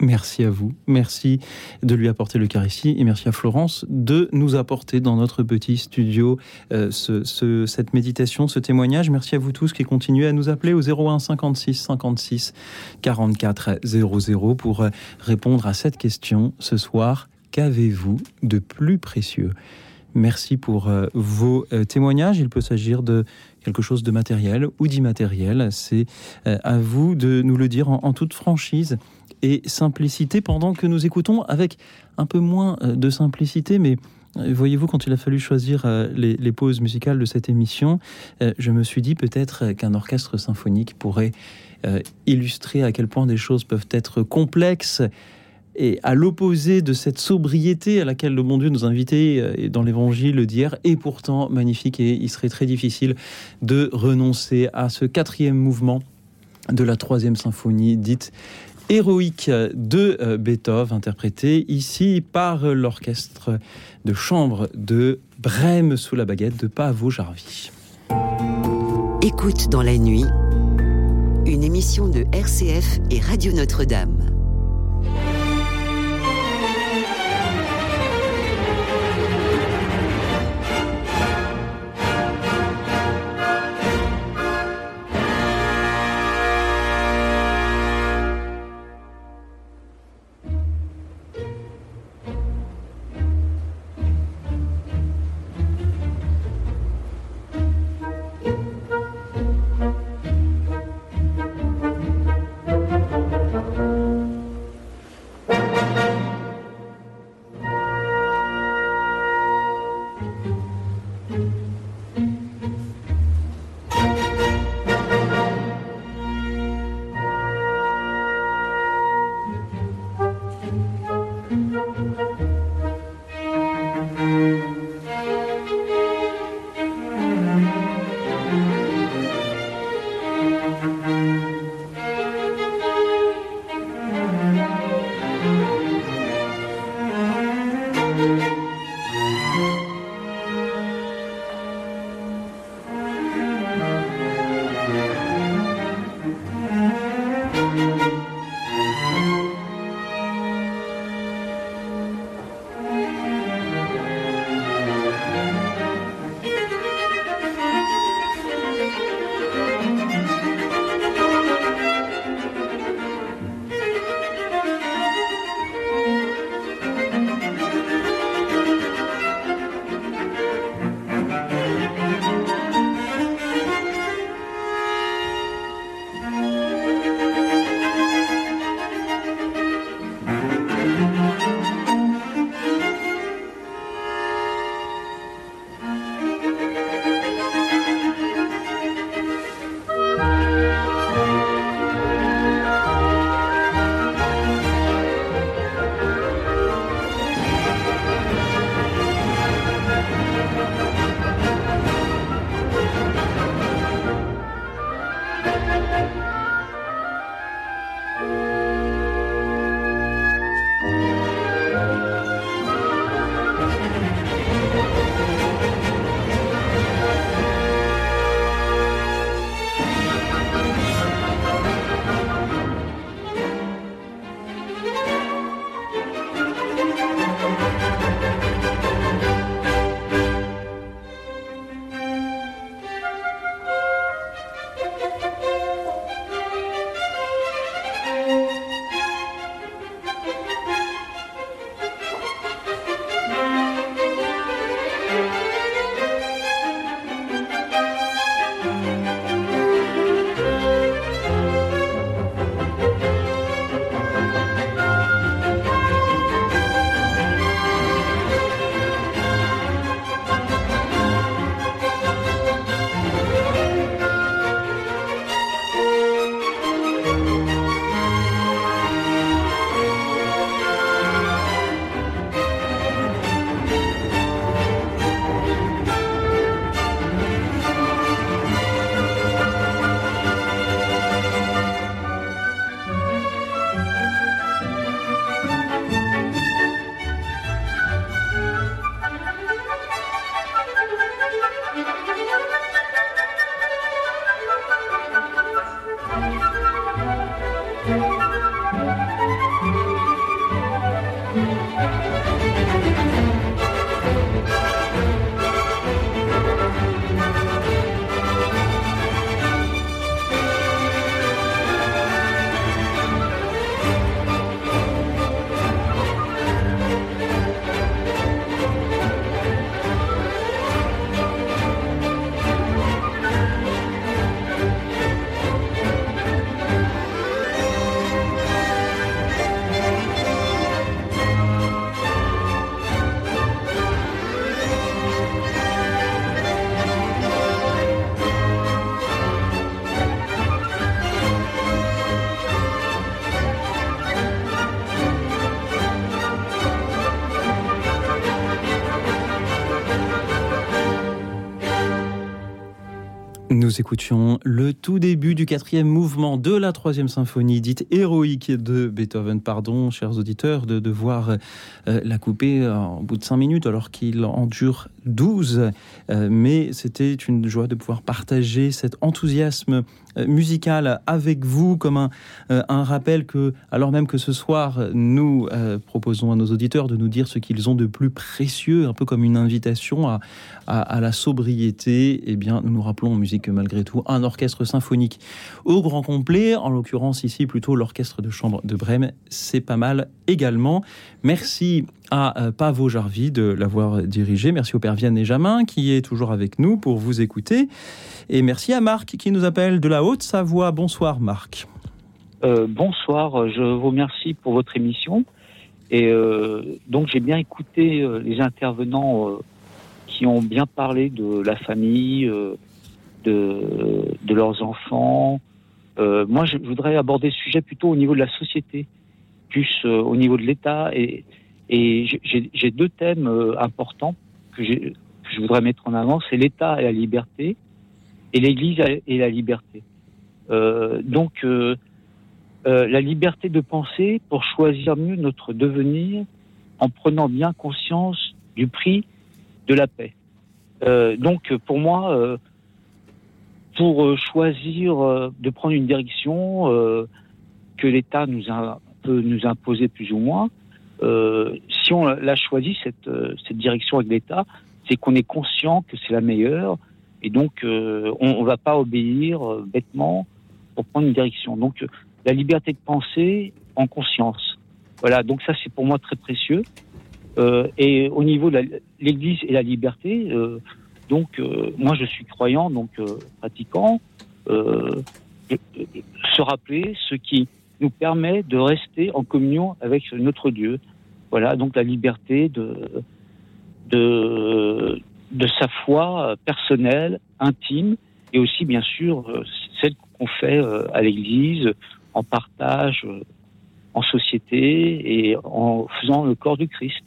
Merci à vous. Merci de lui apporter l'Eucharistie et merci à Florence de nous apporter dans notre petit studio euh, ce, cette méditation, ce témoignage. Merci à vous tous qui continuez à nous appeler au 01 56 56 44 00 pour euh, répondre à cette question ce soir. Qu'avez-vous de plus précieux? Merci pour euh, vos témoignages. Il peut s'agir de quelque chose de matériel ou d'immatériel. C'est à vous de nous le dire en toute franchise et simplicité pendant que nous écoutons avec un peu moins euh, de simplicité, mais euh, Voyez-vous, quand il a fallu choisir euh, les, pauses musicales de cette émission, je me suis dit peut-être qu'un orchestre symphonique pourrait illustrer à quel point des choses peuvent être complexes et à l'opposé de cette sobriété à laquelle le bon Dieu nous invitait dans l'évangile d'hier, et pourtant magnifique, et il serait très difficile de renoncer à ce quatrième mouvement de la troisième symphonie dite héroïque de euh, Beethoven, interprété ici par l'orchestre de chambre de Brême sous la baguette de Pavo Jarvi. Écoute dans la nuit, une émission de RCF et Radio Notre-Dame. Nous écoutions le tout début du quatrième mouvement de la troisième symphonie dite héroïque de Beethoven. Pardon, chers auditeurs, de devoir euh, la couper en bout de cinq minutes alors qu'il en dure douze. Euh, mais c'était une joie de pouvoir partager cet enthousiasme euh, musical avec vous comme un, un, rappel que, alors même que ce soir, nous proposons à nos auditeurs de nous dire ce qu'ils ont de plus précieux, un peu comme une invitation à, à, à la sobriété, eh bien, nous nous rappelons en musique malgré tout un orchestre symphonique au grand complet, en l'occurrence ici plutôt l'orchestre de chambre de Brême, c'est pas mal également. Merci à euh, Pavo Jarvi de l'avoir dirigé, merci au père Vianney Jamin qui est toujours avec nous pour vous écouter, et merci à Marc qui nous appelle de la Haute-Savoie. Bonsoir Marc. Euh, bonsoir, je vous remercie pour votre émission. Et euh, donc j'ai bien écouté les intervenants qui ont bien parlé de la famille, de, leurs enfants. Moi, je voudrais aborder ce sujet plutôt au niveau de la société, plus au niveau de l'État. Et, et j'ai deux thèmes euh, importants que, je voudrais mettre en avant. C'est l'État et la liberté, et l'Église et la liberté. donc, la liberté de penser pour choisir mieux notre devenir en prenant bien conscience du prix de la paix. donc, pour moi, pour euh, choisir euh, de prendre une direction euh, que l'État nous a, peut nous imposer plus ou moins. Si on l'a choisi cette, cette direction avec l'État, c'est qu'on est conscient que c'est la meilleure et donc on ne va pas obéir bêtement pour prendre une direction. Donc la liberté de penser en conscience. Voilà, donc ça c'est pour moi très précieux. et au niveau de l'Église et la liberté, donc, euh, moi, je suis croyant, donc euh, pratiquant. Euh, se rappeler ce qui nous permet de rester en communion avec notre Dieu. Voilà, donc la liberté de, de, de sa foi personnelle, intime, et aussi, bien sûr, celle qu'on fait à l'Église, en partage, en société et en faisant le corps du Christ.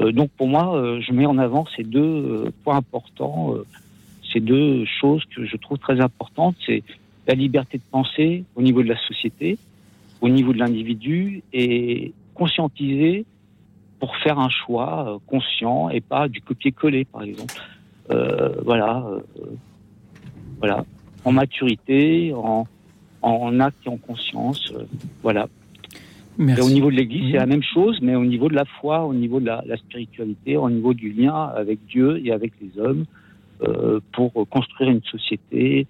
Euh, donc pour moi, euh, je mets en avant ces deux euh, points importants, ces deux choses que je trouve très importantes. C'est la liberté de penser au niveau de la société, au niveau de l'individu, et conscientiser pour faire un choix conscient et pas du copier-coller, par exemple. voilà, voilà, en maturité, en, en acte et en conscience. voilà au niveau de l'Église, c'est la même chose, mais au niveau de la foi, au niveau de la, spiritualité, au niveau du lien avec Dieu et avec les hommes, euh, pour construire une société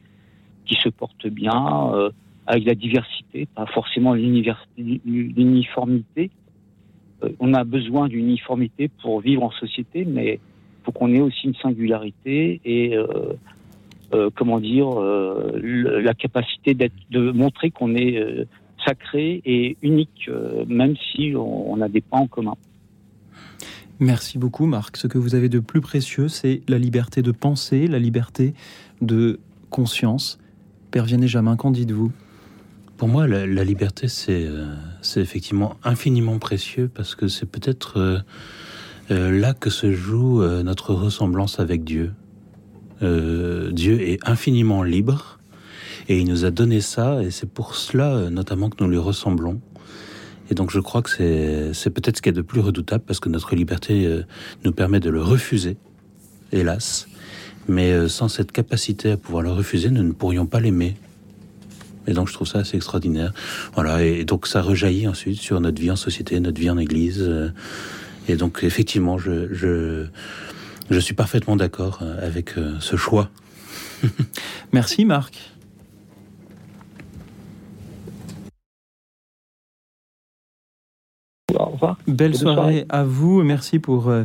qui se porte bien, euh, avec la diversité, pas forcément l'uniformité. Euh, on a besoin d'une uniformité pour vivre en société, mais faut qu'on ait aussi une singularité et comment dire la capacité de montrer qu'on est sacré et unique, euh, même si on, a des points en commun. Merci beaucoup Marc. Ce que vous avez de plus précieux, c'est la liberté de penser, la liberté de conscience. Père Vianney Jamin, qu'en dites-vous? Pour moi, la, liberté, euh, c'est effectivement infiniment précieux parce que c'est peut-être euh, là que se joue notre ressemblance avec Dieu. Dieu est infiniment libre et il nous a donné ça, et c'est pour cela euh, notamment que nous lui ressemblons. Et donc je crois que c'est peut-être ce qui est de plus redoutable, parce que notre liberté euh, nous permet de le refuser, hélas. Mais euh, sans cette capacité à pouvoir le refuser, nous ne pourrions pas l'aimer. Et donc je trouve ça assez extraordinaire. Voilà, et donc ça rejaillit ensuite sur notre vie en société, notre vie en église. Et donc effectivement, je, je, je suis parfaitement d'accord avec ce choix. Merci Marc. Belle soirée à vous. Merci pour euh,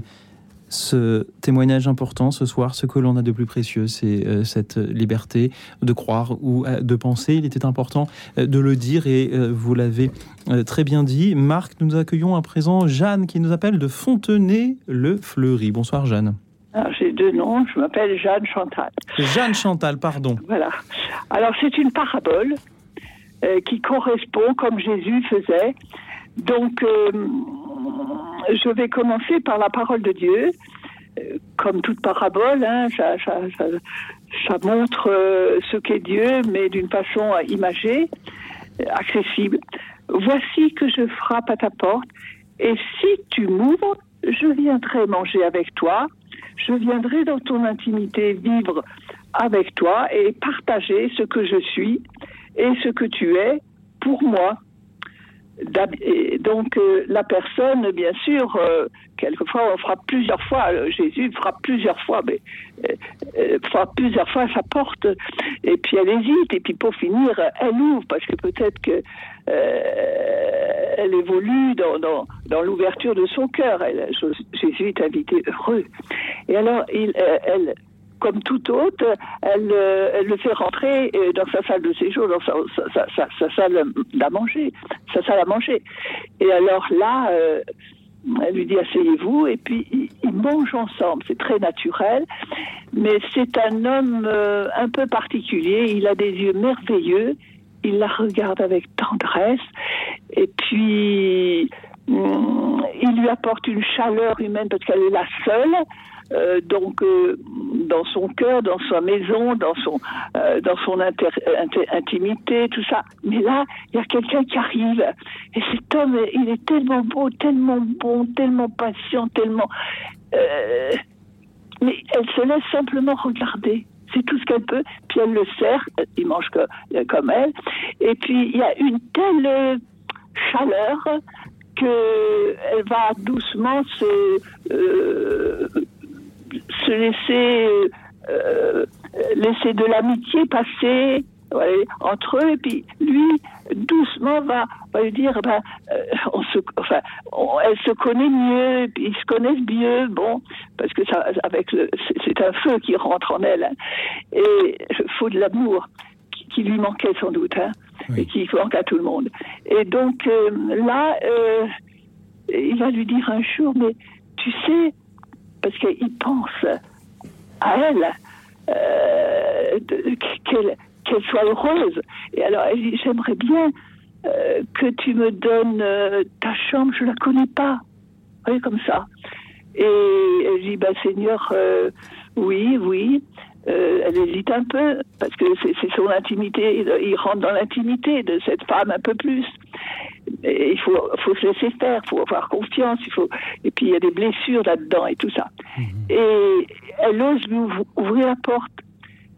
ce témoignage important ce soir. Ce que l'on a de plus précieux, c'est euh, cette liberté de croire ou euh, de penser. Il était important de le dire et vous l'avez très bien dit. Marc, nous accueillons à présent Jeanne qui nous appelle de Fontenay-le-Fleury. Bonsoir Jeanne. Ah, j'ai deux noms, je m'appelle Jeanne Chantal. Jeanne Chantal, pardon. Voilà. Alors c'est une parabole qui correspond, comme Jésus faisait, donc, euh, je vais commencer par la parole de Dieu. Euh, comme toute parabole, hein, ça montre euh, ce qu'est Dieu, mais d'une façon imagée, accessible. Voici que je frappe à ta porte, et si tu m'ouvres, je viendrai manger avec toi, je viendrai dans ton intimité vivre avec toi et partager ce que je suis et ce que tu es pour moi. Donc euh, la personne, bien sûr, euh, quelquefois on frappe plusieurs fois, euh, Jésus frappe plusieurs fois, mais frappe plusieurs fois sa porte, et puis elle hésite, et puis pour finir, elle ouvre, parce que peut-être que elle évolue dans, dans, dans l'ouverture de son cœur. Jésus est invité heureux. Et alors, il, elle, comme tout autre, elle, euh, le fait rentrer euh, dans sa salle de séjour, dans sa, salle à manger, sa salle à manger. Et alors là, euh, elle lui dit asseyez-vous et puis ils, mangent ensemble. C'est très naturel, mais c'est un homme un peu particulier. Il a des yeux merveilleux. Il la regarde avec tendresse et puis hum, il lui apporte une chaleur humaine parce qu'elle est la seule. Euh, donc euh, dans son cœur, dans sa maison, dans son euh, dans son intimité, tout ça. Mais là, il y a quelqu'un qui arrive et cet homme, il est tellement beau, tellement bon, tellement patient, tellement. mais elle se laisse simplement regarder. C'est tout ce qu'elle peut. Puis elle le sert, il mange comme elle. Et puis il y a une telle chaleur qu'elle va doucement se se laisser euh, laisser de l'amitié passer entre eux et puis lui doucement va, va lui dire ben, euh, on se, enfin, elle se connaît mieux puis ils se connaissent mieux bon parce que ça avec c'est un feu qui rentre en elle hein. et il faut de l'amour qui, lui manquait sans doute hein, et qui manque à tout le monde et donc euh, là il va lui dire un jour mais tu sais parce qu'il pense à elle, euh, qu'elle soit heureuse. Et alors elle dit, j'aimerais bien euh, que tu me donnes euh, ta chambre, je la connais pas. Oui, comme ça. Et elle dit, bah, Seigneur, oui, oui. Elle hésite un peu parce que c'est son intimité, il rentre dans l'intimité de cette femme un peu plus il faut, faut se laisser faire, il faut avoir confiance, il faut... et puis il y a des blessures là-dedans et tout ça. Mhm. Et elle ose lui ouvrir la porte.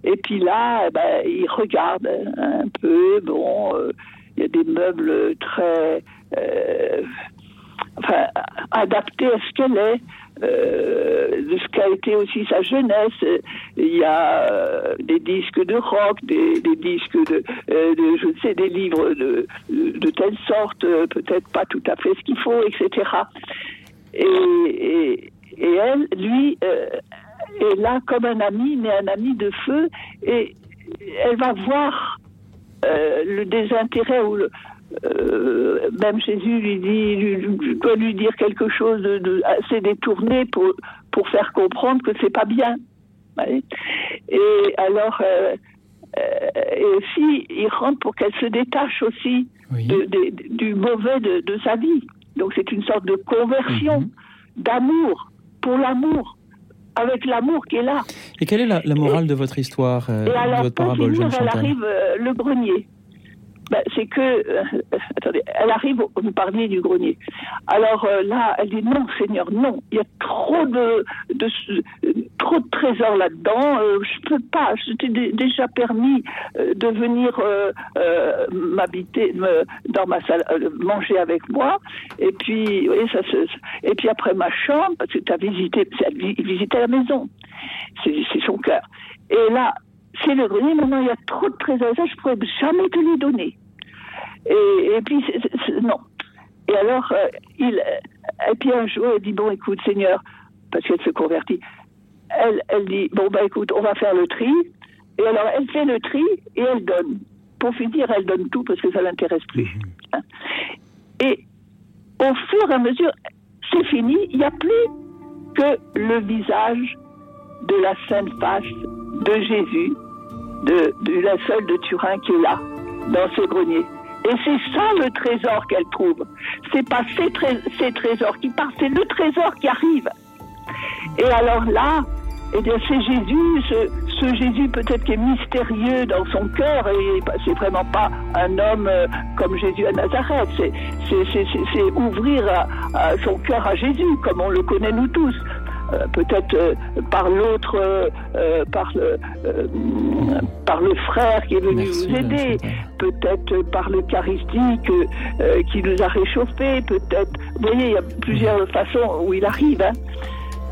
Et puis là, eh ben, il regarde un peu, bon, euh, il y a des meubles très... Euh, enfin, adaptés à ce qu'elle est euh, de ce qu'a été aussi sa jeunesse. Il y a euh, des disques de rock, des, disques de, euh, de, je sais, des livres de, de, telle sorte, euh, peut-être pas tout à fait ce qu'il faut, etc. Et, et, et elle, lui, est là comme un ami, mais un ami de feu, et elle va voir le désintérêt ou le, euh, même Jésus lui dit, doit lui dire quelque chose de, assez détourné pour, pour faire comprendre que c'est pas bien. Et alors, euh, euh, et aussi, il rentre pour qu'elle se détache aussi du mauvais de, sa vie. Donc c'est une sorte de conversion, mhm. d'amour, pour l'amour, avec l'amour qui est là. Et quelle est la, morale de votre histoire, de votre parabole, jeune Elle arrive le grenier. Ben, c'est que, euh, attendez, elle arrive, vous parliez du grenier. Alors euh, là, elle dit non, Seigneur, non, il y a trop de, de trop de trésors là-dedans. Euh, je peux pas. Je t'ai déjà permis de venir m'habiter dans ma salle, manger avec moi. Et puis, oui, ça se, et puis après ma chambre, parce que tu as visité, visité la maison. C'est son cœur. Et là, c'est le grenier, maintenant il y a trop de trésors, ça je pourrais jamais te les donner. Et, et puis, non. Et alors, euh, il, et puis un jour, elle dit, bon, écoute, Seigneur, parce qu'elle se convertit, elle, elle dit, bon, bah écoute, on va faire le tri. Et alors, elle fait le tri et elle donne. Pour finir, elle donne tout parce que ça l'intéresse plus. Mhm. Et au fur et à mesure, c'est fini, il n'y a plus que le visage de la sainte face de Jésus, de, la seule de Turin qui est là, dans ce grenier. Et c'est ça le trésor qu'elle trouve. C'est pas ces, trésors qui partent, c'est le trésor qui arrive. Et alors là, eh bien, c'est Jésus, ce Jésus peut-être qui est mystérieux dans son cœur et c'est vraiment pas un homme euh, comme Jésus à Nazareth. C'est ouvrir son cœur à Jésus comme on le connaît nous tous. Euh, peut-être euh, par l'autre, euh, par, le, par le frère qui est venu nous aider, peut-être par l'Eucharistie qui nous a réchauffés, peut-être. Vous voyez, il y a plusieurs façons où il arrive. Hein.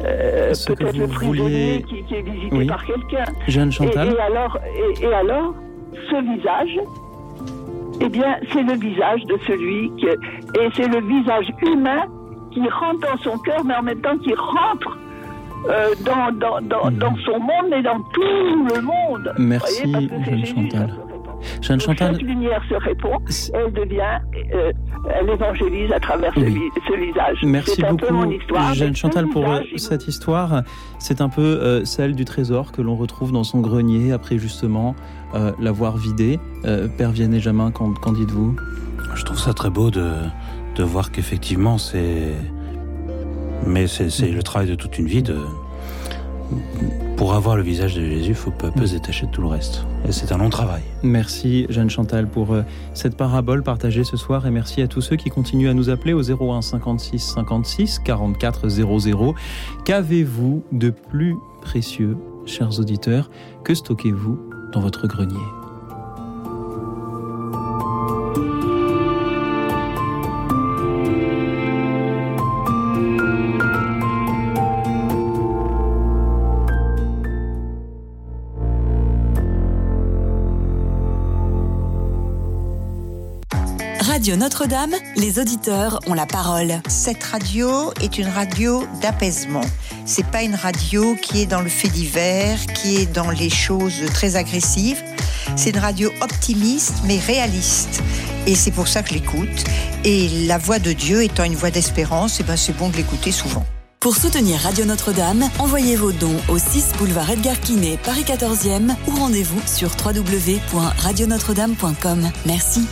peut-être le prisonnier qui, est visité par quelqu'un. Jeanne Chantal. Et, alors, et, alors, ce visage, eh bien, c'est le visage de celui qui, et c'est le visage humain qui rentre dans son cœur, mais en même temps qui rentre euh, dans, dans, dans, hmm. dans, son monde, mais dans tout le monde. Merci, Jeanne Chantal. Jeanne Chantal. Cette lumière se répond, elle devient, euh, elle évangélise à travers ce, visage. Merci beaucoup, mon histoire, Jeanne Chantal, pour euh, cette histoire. C'est un peu celle du trésor que l'on retrouve dans son grenier après justement l'avoir vidé. Père Vianney Jamin, qu'en dites-vous? Je trouve ça très beau de, de voir qu'effectivement c'est mais c'est le travail de toute une vie de. Pour avoir le visage de Jésus, il faut peu, se détacher de tout le reste. Et c'est un long travail. Merci Jeanne Chantal pour euh, cette parabole partagée ce soir et merci à tous ceux qui continuent à nous appeler au 01 56 56 44 00. Qu'avez-vous de plus précieux, chers auditeurs Que stockez-vous dans votre grenier? Radio Notre-Dame, les auditeurs ont la parole. Cette radio est une radio d'apaisement. C'est pas une radio qui est dans le fait divers, qui est dans les choses très agressives. C'est une radio optimiste mais réaliste. Et c'est pour ça que je l'écoute. Et la voix de Dieu étant une voix d'espérance, eh ben c'est bon de l'écouter souvent. Pour soutenir Radio Notre-Dame, envoyez vos dons au 6 boulevard Edgar Quinet, Paris 14e ou rendez-vous sur www.radionotre-dame.com. Merci.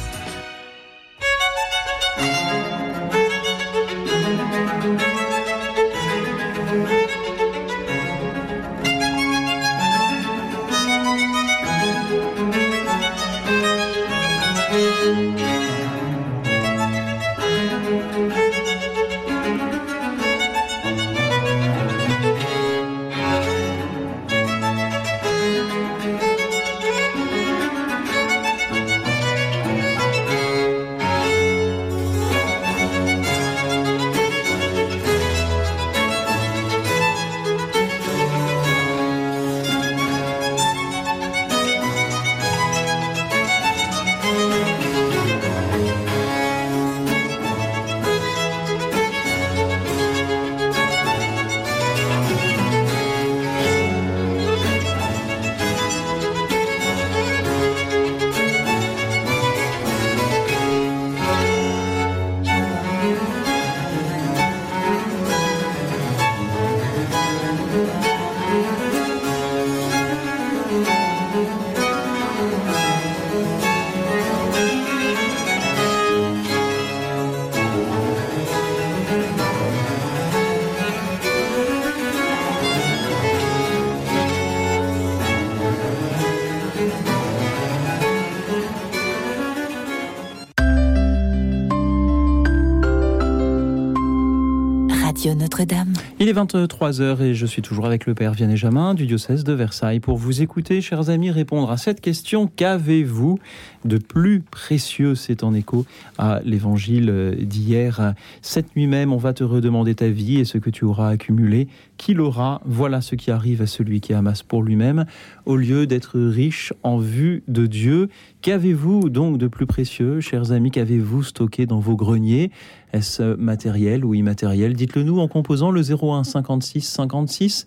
Est 23h et je suis toujours avec le Père Vianney Jamin du diocèse de Versailles pour vous écouter, chers amis, répondre à cette question. Qu'avez-vous de plus précieux C'est en écho à l'évangile d'hier. Cette nuit même, on va te redemander ta vie et ce que tu auras accumulé. Qui l'aura Voilà ce qui arrive à celui qui amasse pour lui-même. Au lieu d'être riche en vue de Dieu, qu'avez-vous donc de plus précieux, chers amis? Qu'avez-vous stocké dans vos greniers? Est-ce matériel ou immatériel? Dites-le nous en composant le 01 56 56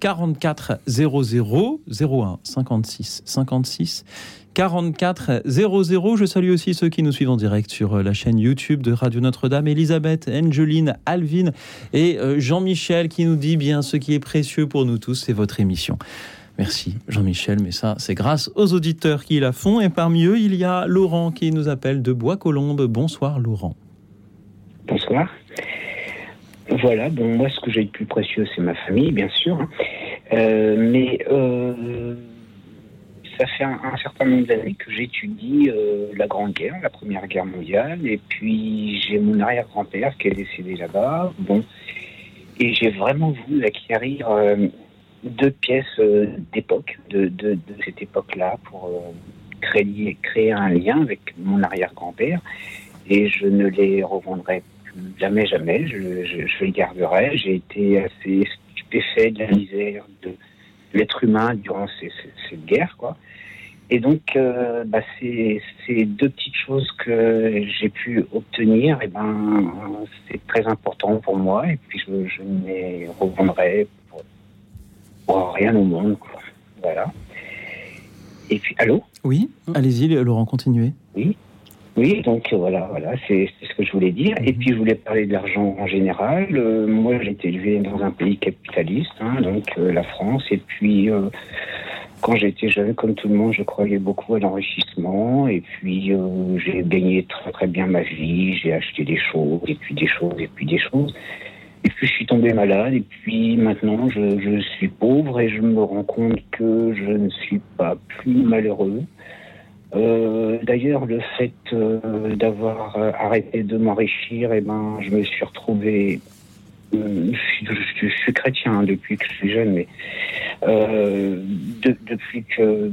44 00 01 56 56 44 00. Je salue aussi ceux qui nous suivent en direct sur la chaîne YouTube de Radio Notre-Dame. Elisabeth, Angeline, Alvin et euh, Jean-Michel qui nous dit bien ce qui est précieux pour nous tous, c'est votre émission. Merci Jean-Michel, mais ça c'est grâce aux auditeurs qui la font. Et parmi eux, il y a Laurent qui nous appelle de Bois-Colombes. Bonsoir Laurent. Bonsoir. Voilà, bon, moi, ce que j'ai de plus précieux, c'est ma famille, bien sûr. mais ça fait un, certain nombre d'années que j'étudie la Grande Guerre, la Première Guerre mondiale, et puis j'ai mon arrière-grand-père qui est décédé là-bas. Bon, et j'ai vraiment voulu acquérir deux pièces d'époque, de, cette époque-là, pour créer, créer un lien avec mon arrière-grand-père. Et je ne les revendrai jamais, jamais. Je, les garderai. J'ai été assez stupéfait de la misère de l'être humain durant cette guerre, quoi. Et donc, euh, bah, ces, deux petites choses que j'ai pu obtenir, et ben, c'est très important pour moi. Et puis, je, je ne les revendrai pour, rien au monde. Quoi. Voilà. Et puis, allô? Oui, allez-y, Laurent, continuez. Oui. Oui, donc euh, voilà, voilà, c'est ce que je voulais dire. Et puis je voulais parler de l'argent en général. Euh, moi, j'ai été élevé dans un pays capitaliste, hein, donc euh, la France. Et puis, quand j'étais jeune, comme tout le monde, je croyais beaucoup à l'enrichissement. Et puis, j'ai gagné très très bien ma vie. J'ai acheté des choses, et puis des choses, et puis des choses. Et puis, je suis tombé malade. Et puis, maintenant, je, je suis pauvre et je me rends compte que je ne suis pas plus malheureux. Euh, d'ailleurs, le fait euh, d'avoir euh, arrêté de m'enrichir, eh ben, je me suis retrouvé. Je, suis chrétien depuis que je suis jeune, mais depuis que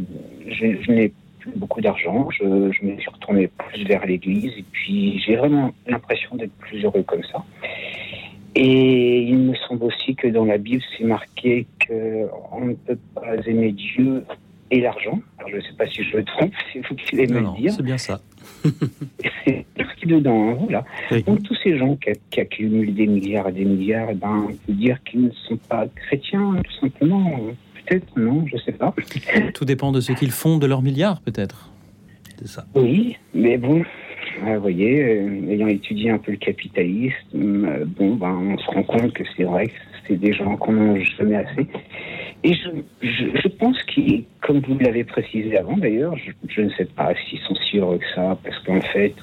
je, n'ai plus beaucoup d'argent, je, me suis retourné plus vers l'Église, et puis j'ai vraiment l'impression d'être plus heureux comme ça. Et il me semble aussi que dans la Bible, c'est marqué qu'on ne peut pas aimer Dieu et l'argent. Alors je ne sais pas si je me trompe, c'est vous qui allez me le dire. C'est bien ça. dedans, hein, voilà. Donc tous ces gens qui, accumulent des milliards et des milliards, eh ben, on peut dire qu'ils ne sont pas chrétiens, tout simplement. Peut-être, non, je ne sais pas. Tout dépend de ce qu'ils font de leurs milliards, peut-être. C'est ça. Oui, mais bon, vous voyez, euh, ayant étudié un peu le capitalisme, euh, bon, ben, on se rend compte que c'est vrai que c'est des gens qu'on n'a jamais assez. Et je, je, pense qu'ils, comme vous l'avez précisé avant d'ailleurs, je, ne sais pas s'ils sont si heureux que ça, parce qu'en fait,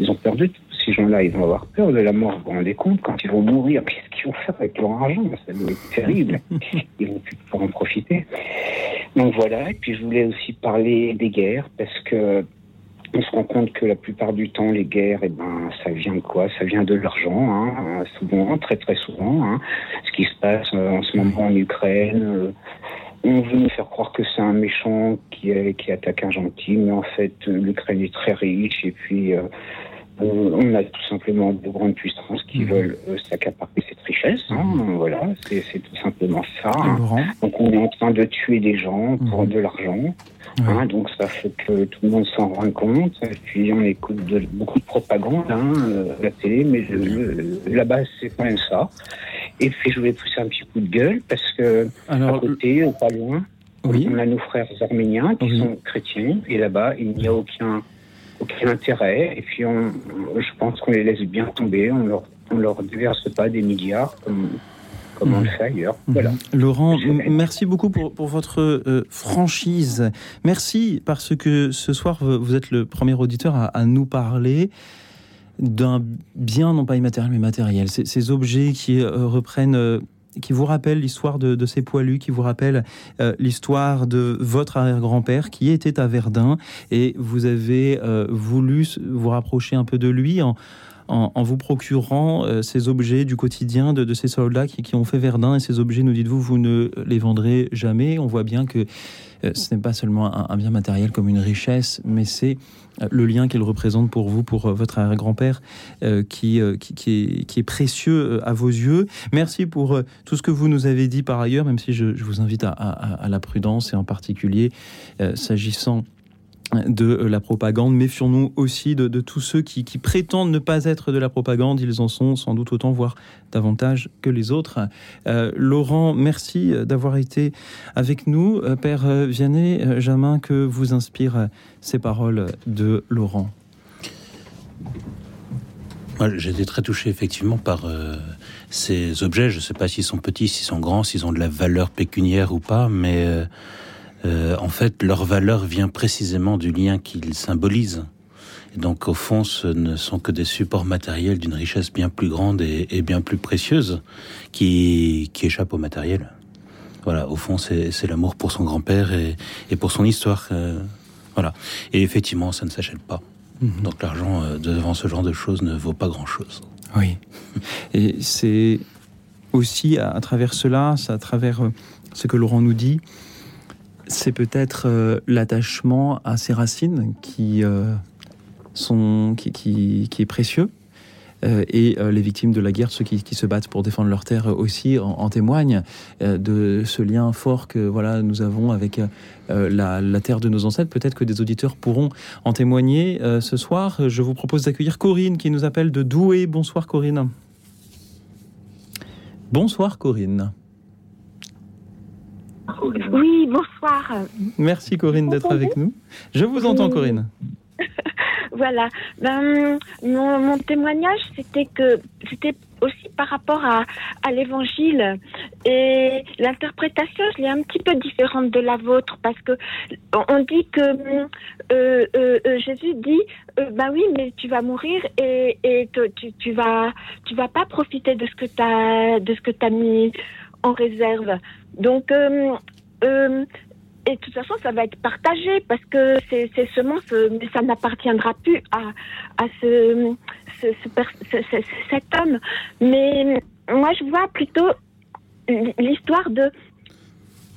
ils ont peur de tout. Ces gens-là, ils vont avoir peur de la mort. Vous vous rendez compte, quand ils vont mourir, qu'est-ce qu'ils vont faire avec leur argent Ça être terrible. Ils vont plus pouvoir en profiter. Donc voilà, et puis je voulais aussi parler des guerres, parce que on se rend compte que la plupart du temps, les guerres, eh ben, ça vient de quoi? Ça vient de l'argent, hein, souvent, très très souvent. Hein. Ce qui se passe euh, en ce moment en Ukraine, euh, on veut nous faire croire que c'est un méchant qui, qui attaque un gentil, mais en fait, l'Ukraine est très riche et puis euh, on a tout simplement de grandes puissances qui mmh. veulent s'accaparer cette richesse. Hein, mmh. Voilà, c'est tout simplement ça. Donc on est en train de tuer des gens pour mmh. de l'argent. Hein, donc ça fait que tout le monde s'en rend compte. Et puis on écoute beaucoup de propagande hein, euh, à la télé, mais là-bas c'est quand même ça. Et puis je voulais pousser un petit coup de gueule parce que à côté, pas loin, on a nos frères arméniens qui sont chrétiens et là-bas il n'y a aucun aucun intérêt. Et puis on, je pense qu'on les laisse bien tomber. On leur on leur déverse pas des milliards comme comme on le fait ailleurs. Mhm. Voilà. Laurent, merci beaucoup pour, pour votre euh, franchise. Merci parce que ce soir, vous êtes le premier auditeur à, nous parler d'un bien, non pas immatériel, mais matériel. Ces, objets qui euh, reprennent... Euh, qui vous rappellent l'histoire de, ces poilus, qui vous rappellent l'histoire de votre arrière-grand-père qui était à Verdun et vous avez voulu vous rapprocher un peu de lui en, en, vous procurant euh, ces objets du quotidien de, ces soldats qui, ont fait Verdun. Et ces objets, nous dites-vous, vous ne les vendrez jamais. On voit bien que euh, ce n'est pas seulement un, bien matériel comme une richesse, mais c'est euh, le lien qu'il représente pour vous, pour votre grand-père, qui, qui, est, précieux à vos yeux. Merci pour tout ce que vous nous avez dit par ailleurs, même si je, vous invite à, la prudence et en particulier s'agissant de la propagande. Méfions-nous aussi de, tous ceux qui, prétendent ne pas être de la propagande. Ils en sont sans doute autant, voire davantage que les autres. Euh, Laurent, merci d'avoir été avec nous. Euh, Père Vianney, euh, Jamin, que vous inspirent ces paroles de Laurent? Été très touché effectivement par ces objets. Je ne sais pas s'ils sont petits, s'ils sont grands, s'ils ont de la valeur pécuniaire ou pas, mais euh, en fait, leur valeur vient précisément du lien qu'ils symbolisent. Et donc, au fond, ce ne sont que des supports matériels d'une richesse bien plus grande et, bien plus précieuse qui, qui échappe au matériel. Voilà, au fond, c'est l'amour pour son grand-père et, et, pour son histoire. voilà. Et effectivement, ça ne s'achète pas. Mhm. Donc l'argent devant ce genre de choses ne vaut pas grand-chose. Oui. Et c'est aussi à, travers cela, à travers ce que Laurent nous dit, c'est peut-être l'attachement à ses racines qui, sont, qui, qui, est précieux. Euh, et euh, les victimes de la guerre, ceux qui, qui, se battent pour défendre leur terre aussi, en, témoignent euh, de ce lien fort que voilà nous avons avec la, la, terre de nos ancêtres. Peut-être que des auditeurs pourront en témoigner ce soir. Je vous propose d'accueillir Corinne qui nous appelle de Douai. Bonsoir Corinne. Bonsoir Corinne. Oui, bonsoir. Merci Corinne d'être avec nous. Je vous entends Corinne. voilà. Ben, mon, témoignage, c'était que c'était aussi par rapport à, à l'évangile et l'interprétation, je l'ai un petit peu différente de la vôtre parce que on dit que euh, euh, euh, Jésus dit bah oui mais tu vas mourir et, et tu, tu vas tu vas pas profiter de ce que tu as de ce que tu as mis en réserve. Donc et de toute façon, ça va être partagé parce que c'est semences, mais ça n'appartiendra plus à, à ce, cet homme. Mais moi, je vois plutôt l'histoire de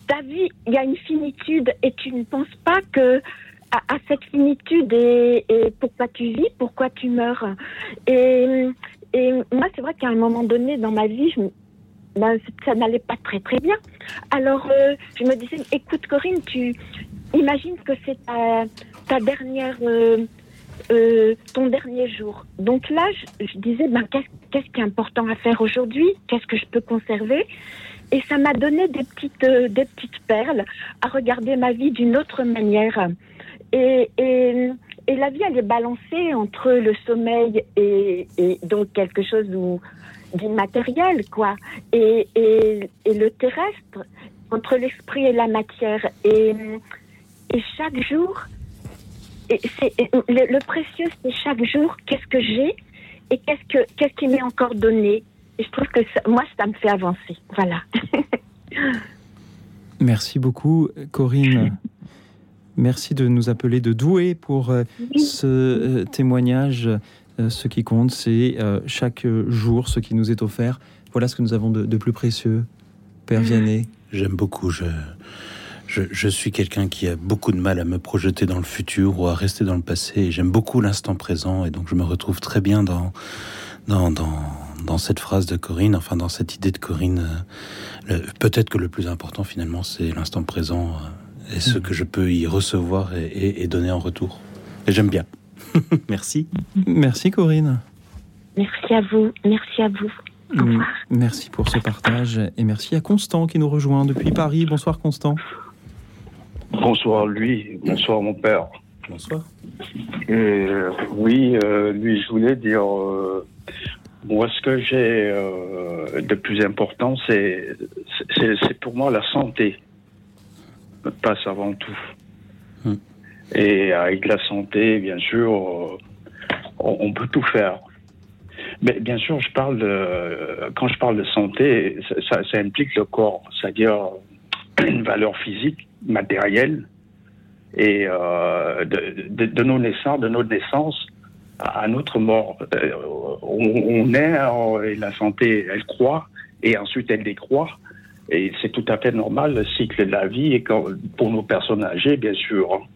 ta vie, il y a une finitude et tu ne penses pas que à, cette finitude et, pourquoi tu vis, pourquoi tu meurs. Et, et moi, c'est vrai qu'à un moment donné dans ma vie, je, ben, ça n'allait pas très très bien. Alors euh, je me disais, écoute Corinne, tu imagines que c'est ta, dernière, euh, euh, ton dernier jour. Donc là, je, disais, ben, qu'est-ce qui est important à faire aujourd'hui? Qu'est-ce que je peux conserver? Et ça m'a donné des petites, des petites perles à regarder ma vie d'une autre manière. Et, et, la vie, elle est balancée entre le sommeil et donc quelque chose où d'immatériel, quoi, et, et, et, le terrestre, entre l'esprit et la matière. Et, et chaque jour, et c'est, le, précieux, c'est chaque jour, qu'est-ce que j'ai et qu'est-ce, que, qu'est-ce qui m'est encore donné. Et je trouve que moi, ça me fait avancer. Voilà. Merci beaucoup, Corinne. Merci de nous appeler de Douai pour euh, ce euh, témoignage ce qui compte, c'est euh, chaque jour ce qui nous est offert. Voilà ce que nous avons de, plus précieux. Père mhm. Vianney. J'aime beaucoup. Je, je, suis quelqu'un qui a beaucoup de mal à me projeter dans le futur ou à rester dans le passé. J'aime beaucoup l'instant présent et donc je me retrouve très bien dans, dans, dans, cette phrase de Corinne, enfin dans cette idée de Corinne. Euh, peut-être que le plus important finalement, c'est l'instant présent et ce mhm. que je peux y recevoir et donner en retour. Et j'aime bien. Merci. Merci Corinne. Merci à vous. Merci à vous. Mm, merci pour ce partage et merci à Constant qui nous rejoint depuis Paris. Bonsoir Constant. Bonsoir lui, bonsoir mon père. Bonsoir. Euh, oui, euh, lui, je voulais dire, euh, moi, ce que j'ai de plus important, c'est, c'est, pour moi la santé passe avant tout. Et avec la santé, bien sûr, euh, on, peut tout faire. Mais bien sûr, je parle de, quand je parle de santé, ça, implique le corps, c'est-à-dire une valeur physique, matérielle, et euh, de, nos naissances, de notre naissance à notre mort. Euh, on, est et la santé, elle croît et ensuite elle décroît. Et c'est tout à fait normal le cycle de la vie et pour nos personnes âgées, bien sûr.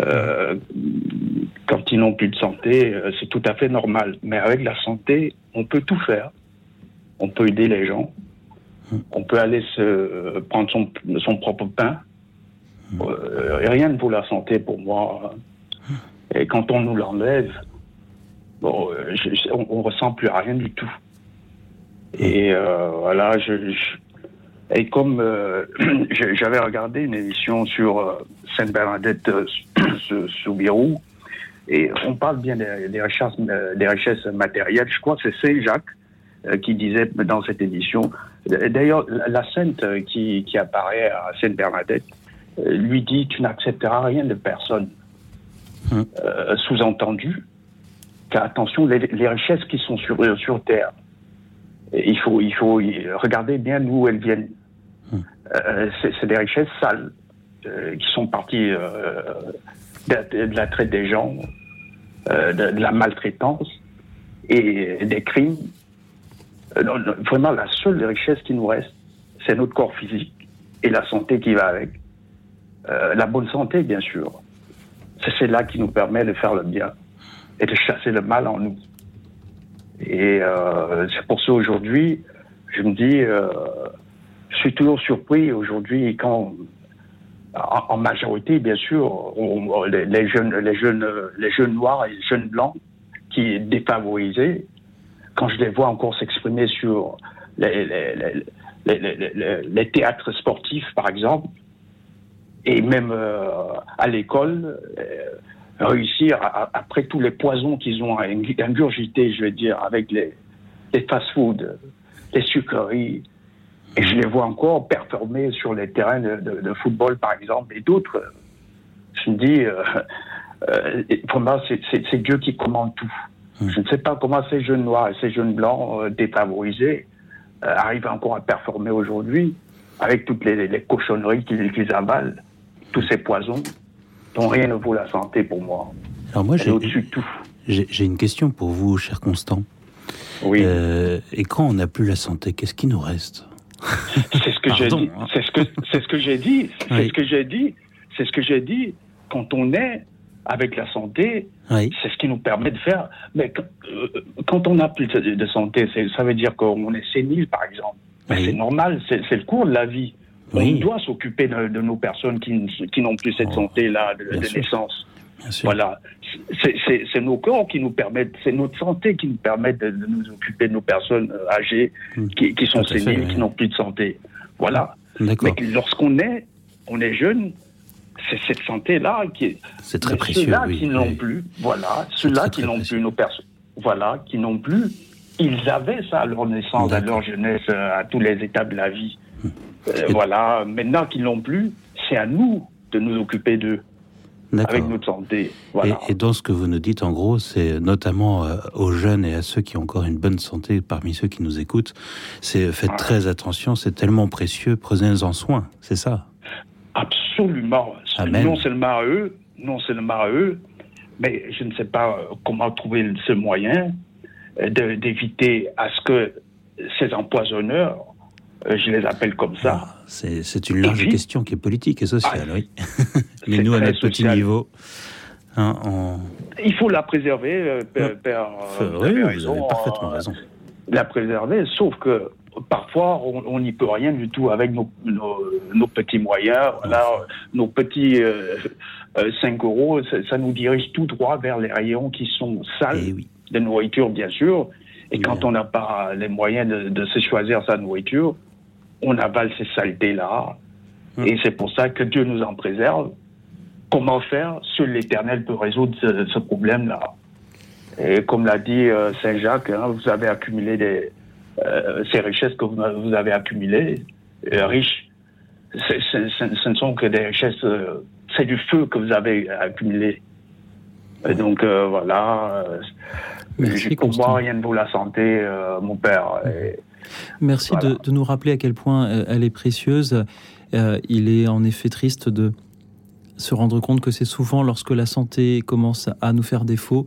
Euh, quand ils n'ont plus de santé, euh, c'est tout à fait normal. Mais avec la santé, on peut tout faire. On peut aider les gens. On peut aller se prendre son, propre pain. Euh, rien ne vaut la santé pour moi. Et quand on nous l'enlève, bon, on, ne ressent plus rien du tout. Et voilà, je, et comme euh, j'avais regardé une émission sur euh, Sainte-Bernadette euh, Soubirou, et on parle bien des, richesses, des richesses matérielles. Je crois que c'est Saint-Jacques qui disait dans cette émission. D'ailleurs, la sainte qui, qui apparaît à Sainte-Bernadette lui dit Tu n'accepteras rien de personne. Hum. Sous-entendu qu'attention, les, les, richesses qui sont sur, sur Terre, il faut, il faut regarder bien d'où elles viennent. C'est des richesses sales qui sont parties de, la traite des gens, de, la maltraitance et des crimes. vraiment, la seule richesse qui nous reste, c'est notre corps physique et la santé qui va avec. la bonne santé, bien sûr. C'est là qui nous permet de faire le bien et de chasser le mal en nous. Et euh, c'est pour ça aujourd'hui, je me dis, euh, je suis toujours surpris aujourd'hui quand, en, majorité, bien sûr, les, jeunes, les jeunes, les jeunes noirs et les jeunes blancs qui défavorisés, quand je les vois encore s'exprimer sur les, théâtres sportifs, par exemple, et même euh, à l'école, réussir, après tous les poisons qu'ils ont ingurgités, je veux dire, avec les, les fast-foods, les sucreries, et je les vois encore performer sur les terrains de, football, par exemple, et d'autres. Je me dis, euh, euh, pour moi, c'est Dieu qui commande tout. Hum. Je ne sais pas comment ces jeunes noirs et ces jeunes blancs euh, défavorisés arrivent encore à performer aujourd'hui avec toutes les, les cochonneries qu'ils avalent, tous ces poisons dont rien ne vaut la santé pour moi. Alors moi, j'ai au-dessus de tout. J'ai une question pour vous, cher Constant. Oui. Et quand on n'a plus la santé, qu'est-ce qui nous reste? C'est ce que j'ai dit. Hein. C'est ce que c'est ce que j'ai dit. C'est ce que j'ai dit. C'est ce que j'ai dit. Quand on est avec la santé, c'est ce qui nous permet de faire. Mais euh, quand, on n'a plus de, santé, ça veut dire qu'on est sénile, par exemple. C'est normal. C'est le cours de la vie. On doit s'occuper de, nos personnes qui, qui n'ont plus cette oh, santé-là de, naissance. Voilà, c'est nos corps qui nous permettent, c'est notre santé qui nous permet de, nous occuper de nos personnes euh, âgées hmm. qui, qui, sont séniles, qui n'ont plus de santé. Voilà. Mais lorsqu'on est, on est jeune, c'est cette santé-là qui est. C'est très précieux. Ceux-là qui n'ont plus, voilà, ceux-là qui n'ont plus nos personnes, voilà, qui n'ont plus, ils avaient ça à leur naissance, à leur jeunesse, euh, à tous les étapes de la vie. Hmm. Euh, voilà, maintenant qu'ils l'ont plus, c'est à nous de nous occuper d'eux avec notre santé. Et, dans ce que vous nous dites, en gros, c'est notamment euh, aux jeunes et à ceux qui ont encore une bonne santé, parmi ceux qui nous écoutent, c'est faites très attention, c'est tellement précieux, prenez-en soin, c'est ça? Absolument. Non seulement à eux, non seulement à eux, mais je ne sais pas euh, comment trouver ce moyen d'éviter à ce que ces empoisonneurs euh, je les appelle comme ça. Ah, c'est une large question qui est politique et sociale, ah, oui. Mais nous, à notre petit niveau, hein, il faut la préserver, euh, père, euh, oui, vous avez parfaitement raison. La préserver, sauf que parfois, on n'y peut rien du tout avec nos, nos, petits moyens, voilà, nos petits 5 euros, ça, nous dirige tout droit vers les rayons qui sont sales eh oui. de nourriture, bien sûr. Et quand on n'a pas les moyens de, de, se choisir sa nourriture, on avale ces saletés-là. Hum. Et c'est pour ça que Dieu nous en préserve. Comment faire Seul l'Éternel peut résoudre ce, problème-là? Et comme l'a dit euh, Saint Jacques, hein, vous avez accumulé des, euh, ces richesses que vous, avez accumulées, euh, riches. ce ne sont que des richesses, c'est du feu que vous avez accumulé. Et donc voilà. pour moi, rien ne vaut la santé, mon père. Et, Merci de, nous rappeler à quel point euh, elle est précieuse. Euh, il est en effet triste de se rendre compte que c'est souvent lorsque la santé commence à nous faire défaut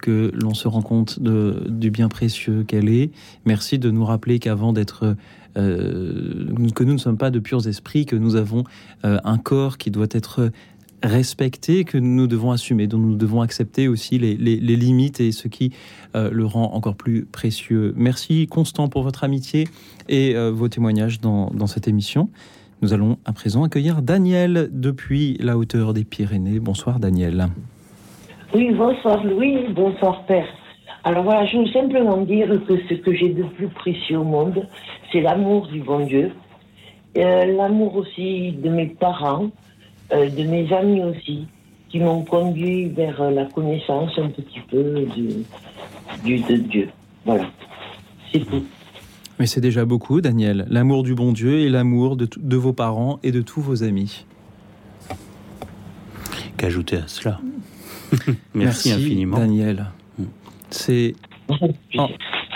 que l'on se rend compte de, du bien précieux qu'elle est. Merci de nous rappeler qu'avant d'être euh, que nous ne sommes pas de purs esprits, que nous avons un corps qui doit être respecter, que nous devons assumer, dont nous devons accepter aussi les, limites et ce qui euh, le rend encore plus précieux. Merci Constant pour votre amitié et euh, vos témoignages dans, cette émission. Nous allons à présent accueillir Daniel depuis la hauteur des Pyrénées. Bonsoir Daniel. Oui, bonsoir Louis, bonsoir Père. Alors voilà, je veux simplement dire que ce que j'ai de plus précieux au monde, c'est l'amour du bon Dieu, euh, l'amour aussi de mes parents, de mes amis aussi, qui m'ont conduit vers euh, la connaissance un petit peu de, de Dieu. Voilà, c'est tout. Mais c'est déjà beaucoup, Daniel. L'amour du bon Dieu et l'amour de, de, vos parents et de tous vos amis. Qu'ajouter à cela Merci, infiniment. Daniel. C'est. En,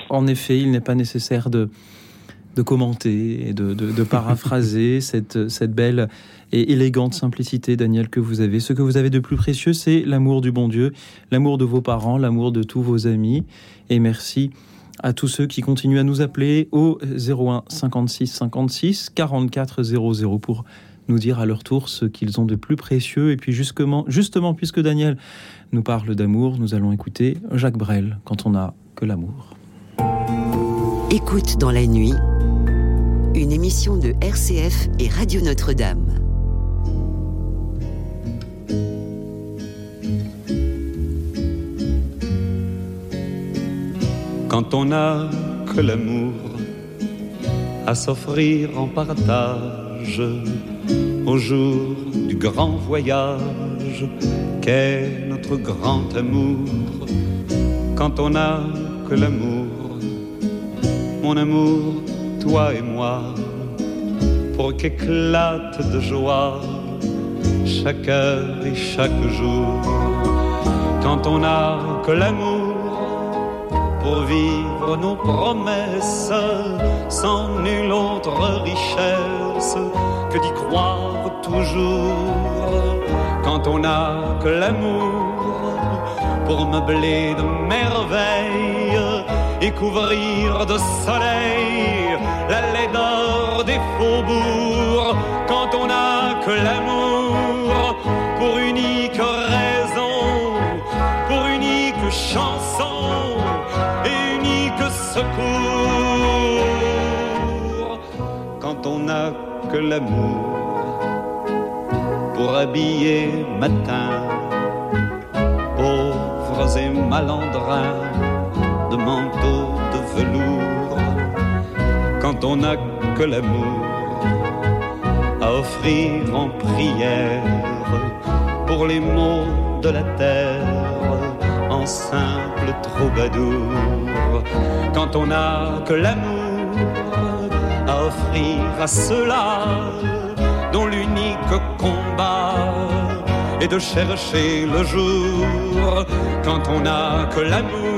en, effet, il n'est pas nécessaire de, de commenter et de, de, paraphraser cette, cette belle et élégante simplicité, Daniel, que vous avez. Ce que vous avez de plus précieux, c'est l'amour du bon Dieu, l'amour de vos parents, l'amour de tous vos amis. Et merci à tous ceux qui continuent à nous appeler au 01 56 56 44 00 pour nous dire à leur tour ce qu'ils ont de plus précieux. Et puis justement, justement puisque Daniel nous parle d'amour, nous allons écouter Jacques Brel quand on n'a que l'amour. Écoute dans la nuit, une émission de RCF et Radio Notre-Dame. Quand on n'a que l'amour à s'offrir en partage au jour du grand voyage qu'est notre grand amour? Quand on n'a que l'amour, mon amour, toi et moi, pour qu'éclate de joie chaque heure et chaque jour. Quand on n'a que l'amour pour vivre nos promesses sans nulle autre richesse que d'y croire toujours. Quand on n'a que l'amour pour meubler de merveilles et couvrir de soleil la laideur des faubourgs. Quand on n'a que l'amour pour unique raison, pour unique chanson et unique secours. Quand on n'a que l'amour pour habiller matin pauvres et malandrins de manteaux de velours. Quand on n'a que l'amour à offrir en prière pour les maux de la terre en simple troubadour. Quand on n'a que l'amour à offrir à ceux-là dont l'unique combat est de chercher le jour quand on n'a que l'amour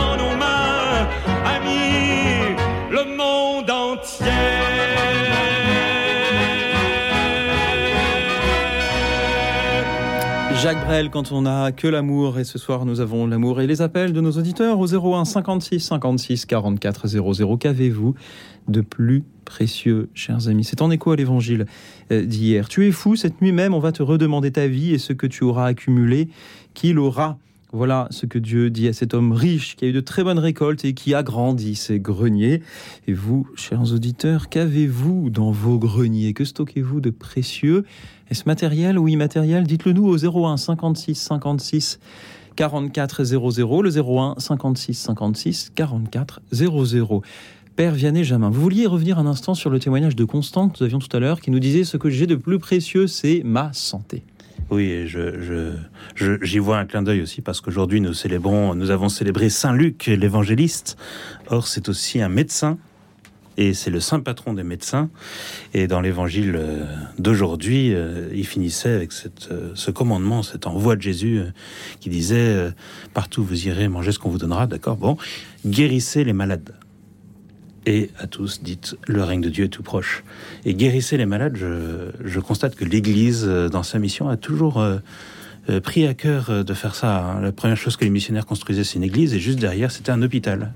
Jacques Brel, quand on n'a que l'amour, et ce soir nous avons l'amour et les appels de nos auditeurs au 01 56 56 44 00. Qu'avez-vous de plus précieux, chers amis? C'est en écho à l'évangile euh, d'hier. Tu es fou, cette nuit même, on va te redemander ta vie et ce que tu auras accumulé, qu'il aura. Voilà ce que Dieu dit à cet homme riche qui a eu de très bonnes récoltes et qui a grandi ses greniers. Et vous, chers auditeurs, qu'avez-vous dans vos greniers? Que stockez-vous de précieux? Est-ce matériel ou immatériel? Dites-le nous au 01 56 56 44 00, le 01 56 56 44 00. Père Vianney Jamin, vous vouliez revenir un instant sur le témoignage de Constant que nous avions tout à l'heure, qui nous disait ce que j'ai de plus précieux, c'est ma santé. Oui, je, j'y vois un clin d'œil aussi parce qu'aujourd'hui nous célébrons, nous avons célébré Saint Luc, l'évangéliste. Or, c'est aussi un médecin et c'est le saint patron des médecins. Et dans l'évangile d'aujourd'hui, il finissait avec cette, ce commandement, cet envoi de Jésus qui disait partout vous irez manger ce qu'on vous donnera, d'accord Bon, guérissez les malades et à tous, dites, le règne de Dieu est tout proche. Et guérissez les malades, je, constate que l'Église, dans sa mission, a toujours pris à cœur de faire ça. Hein. La première chose que les missionnaires construisaient, c'est une église, et juste derrière, c'était un hôpital,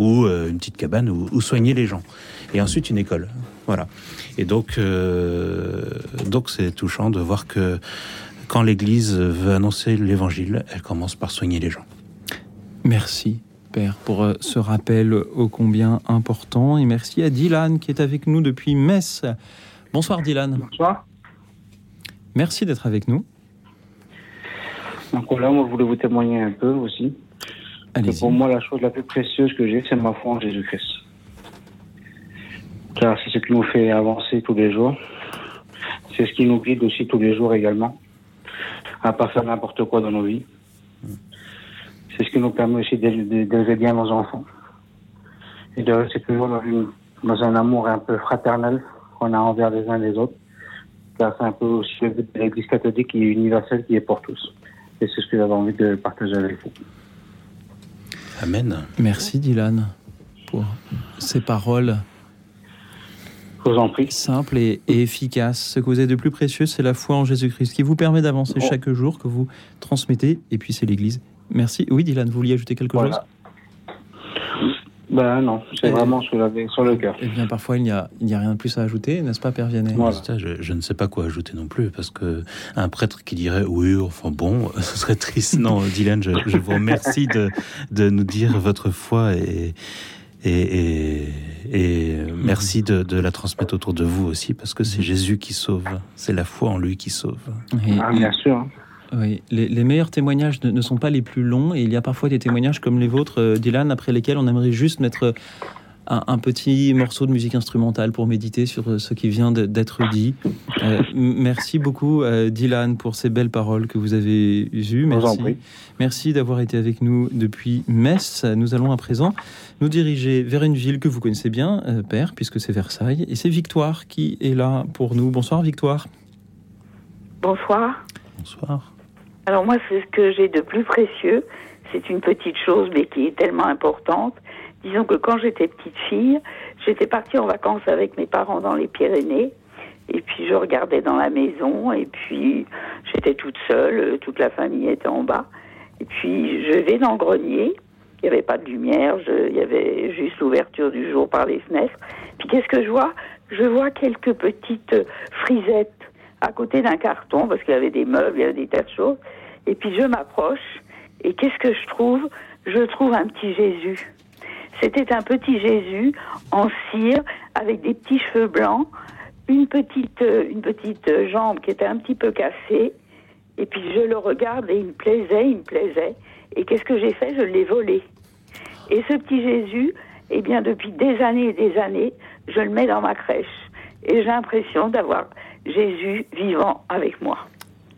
ou une petite cabane où, soigner les gens. Et ensuite, une école. Voilà. Et donc, donc c'est touchant de voir que quand l'Église veut annoncer l'Évangile, elle commence par soigner les gens. Merci. Père, pour ce rappel ô combien important. Et merci à Dylan qui est avec nous depuis Metz. Bonsoir Dylan. Bonsoir. Merci d'être avec nous. Donc là, moi, je voulais vous témoigner un peu aussi. Pour moi, la chose la plus précieuse que j'ai, c'est ma foi en Jésus-Christ. Car c'est ce qui nous fait avancer tous les jours. C'est ce qui nous guide aussi tous les jours également, à pas faire n'importe quoi dans nos vies. C'est ce qui nous permet aussi d'élever bien nos enfants et de rester toujours dans, dans un amour un peu fraternel qu'on a envers les uns les autres. Car c'est un peu aussi le but de l'Église catholique qui est universelle, qui est pour tous. Et c'est ce que j'avais envie de partager avec vous. Amen. Merci Dylan pour ces paroles. Je vous en prie. Simples et, et efficaces. Ce que vous avez de plus précieux, c'est la foi en Jésus-Christ qui vous permet d'avancer Oh. chaque jour, que vous transmettez, et puis c'est l'Église. Merci. Oui, Dylan, vous vouliez ajouter quelque Voilà. chose? Ben non, c'est Eh, vraiment ce que j'avais sur le cœur. Eh bien, parfois, il n'y a, il n'y a rien de plus à ajouter, n'est-ce pas, Père Vianney? Ça, je, je ne sais pas quoi ajouter non plus, parce que un prêtre qui dirait oui, enfin bon, ce serait triste. Non, Dylan, je, je vous remercie de, de nous dire votre foi et, et, et, et merci de, de la transmettre autour de vous aussi, parce que c'est Jésus qui sauve, c'est la foi en lui qui sauve. Et- Ah, bien sûr. Oui, les, les meilleurs témoignages ne, ne sont pas les plus longs et il y a parfois des témoignages comme les vôtres, euh, Dylan, après lesquels on aimerait juste mettre un, un petit morceau de musique instrumentale pour méditer sur euh, ce qui vient d'être dit. Euh, merci beaucoup, euh, Dylan, pour ces belles paroles que vous avez eues. vous en Merci, prie. merci d'avoir été avec nous depuis Metz. Nous allons à présent nous diriger vers une ville que vous connaissez bien, euh, Père, puisque c'est Versailles. Et c'est Victoire qui est là pour nous. Bonsoir, Victoire. Bonsoir. Bonsoir. Alors moi, c'est ce que j'ai de plus précieux. C'est une petite chose, mais qui est tellement importante. Disons que quand j'étais petite fille, j'étais partie en vacances avec mes parents dans les Pyrénées. Et puis je regardais dans la maison, et puis j'étais toute seule, toute la famille était en bas. Et puis je vais dans le grenier, il n'y avait pas de lumière, il y avait juste l'ouverture du jour par les fenêtres. Puis qu'est-ce que je vois? Je vois quelques petites frisettes à côté d'un carton, parce qu'il y avait des meubles, il y avait des tas de choses. Et puis je m'approche, et qu'est-ce que je trouve? Je trouve un petit Jésus. C'était un petit Jésus en cire, avec des petits cheveux blancs, une petite, euh, une petite euh, jambe qui était un petit peu cassée. Et puis je le regarde et il me plaisait, il me plaisait. Et qu'est-ce que j'ai fait? Je l'ai volé. Et ce petit Jésus, eh bien, depuis des années et des années, je le mets dans ma crèche. Et j'ai l'impression d'avoir Jésus vivant avec moi.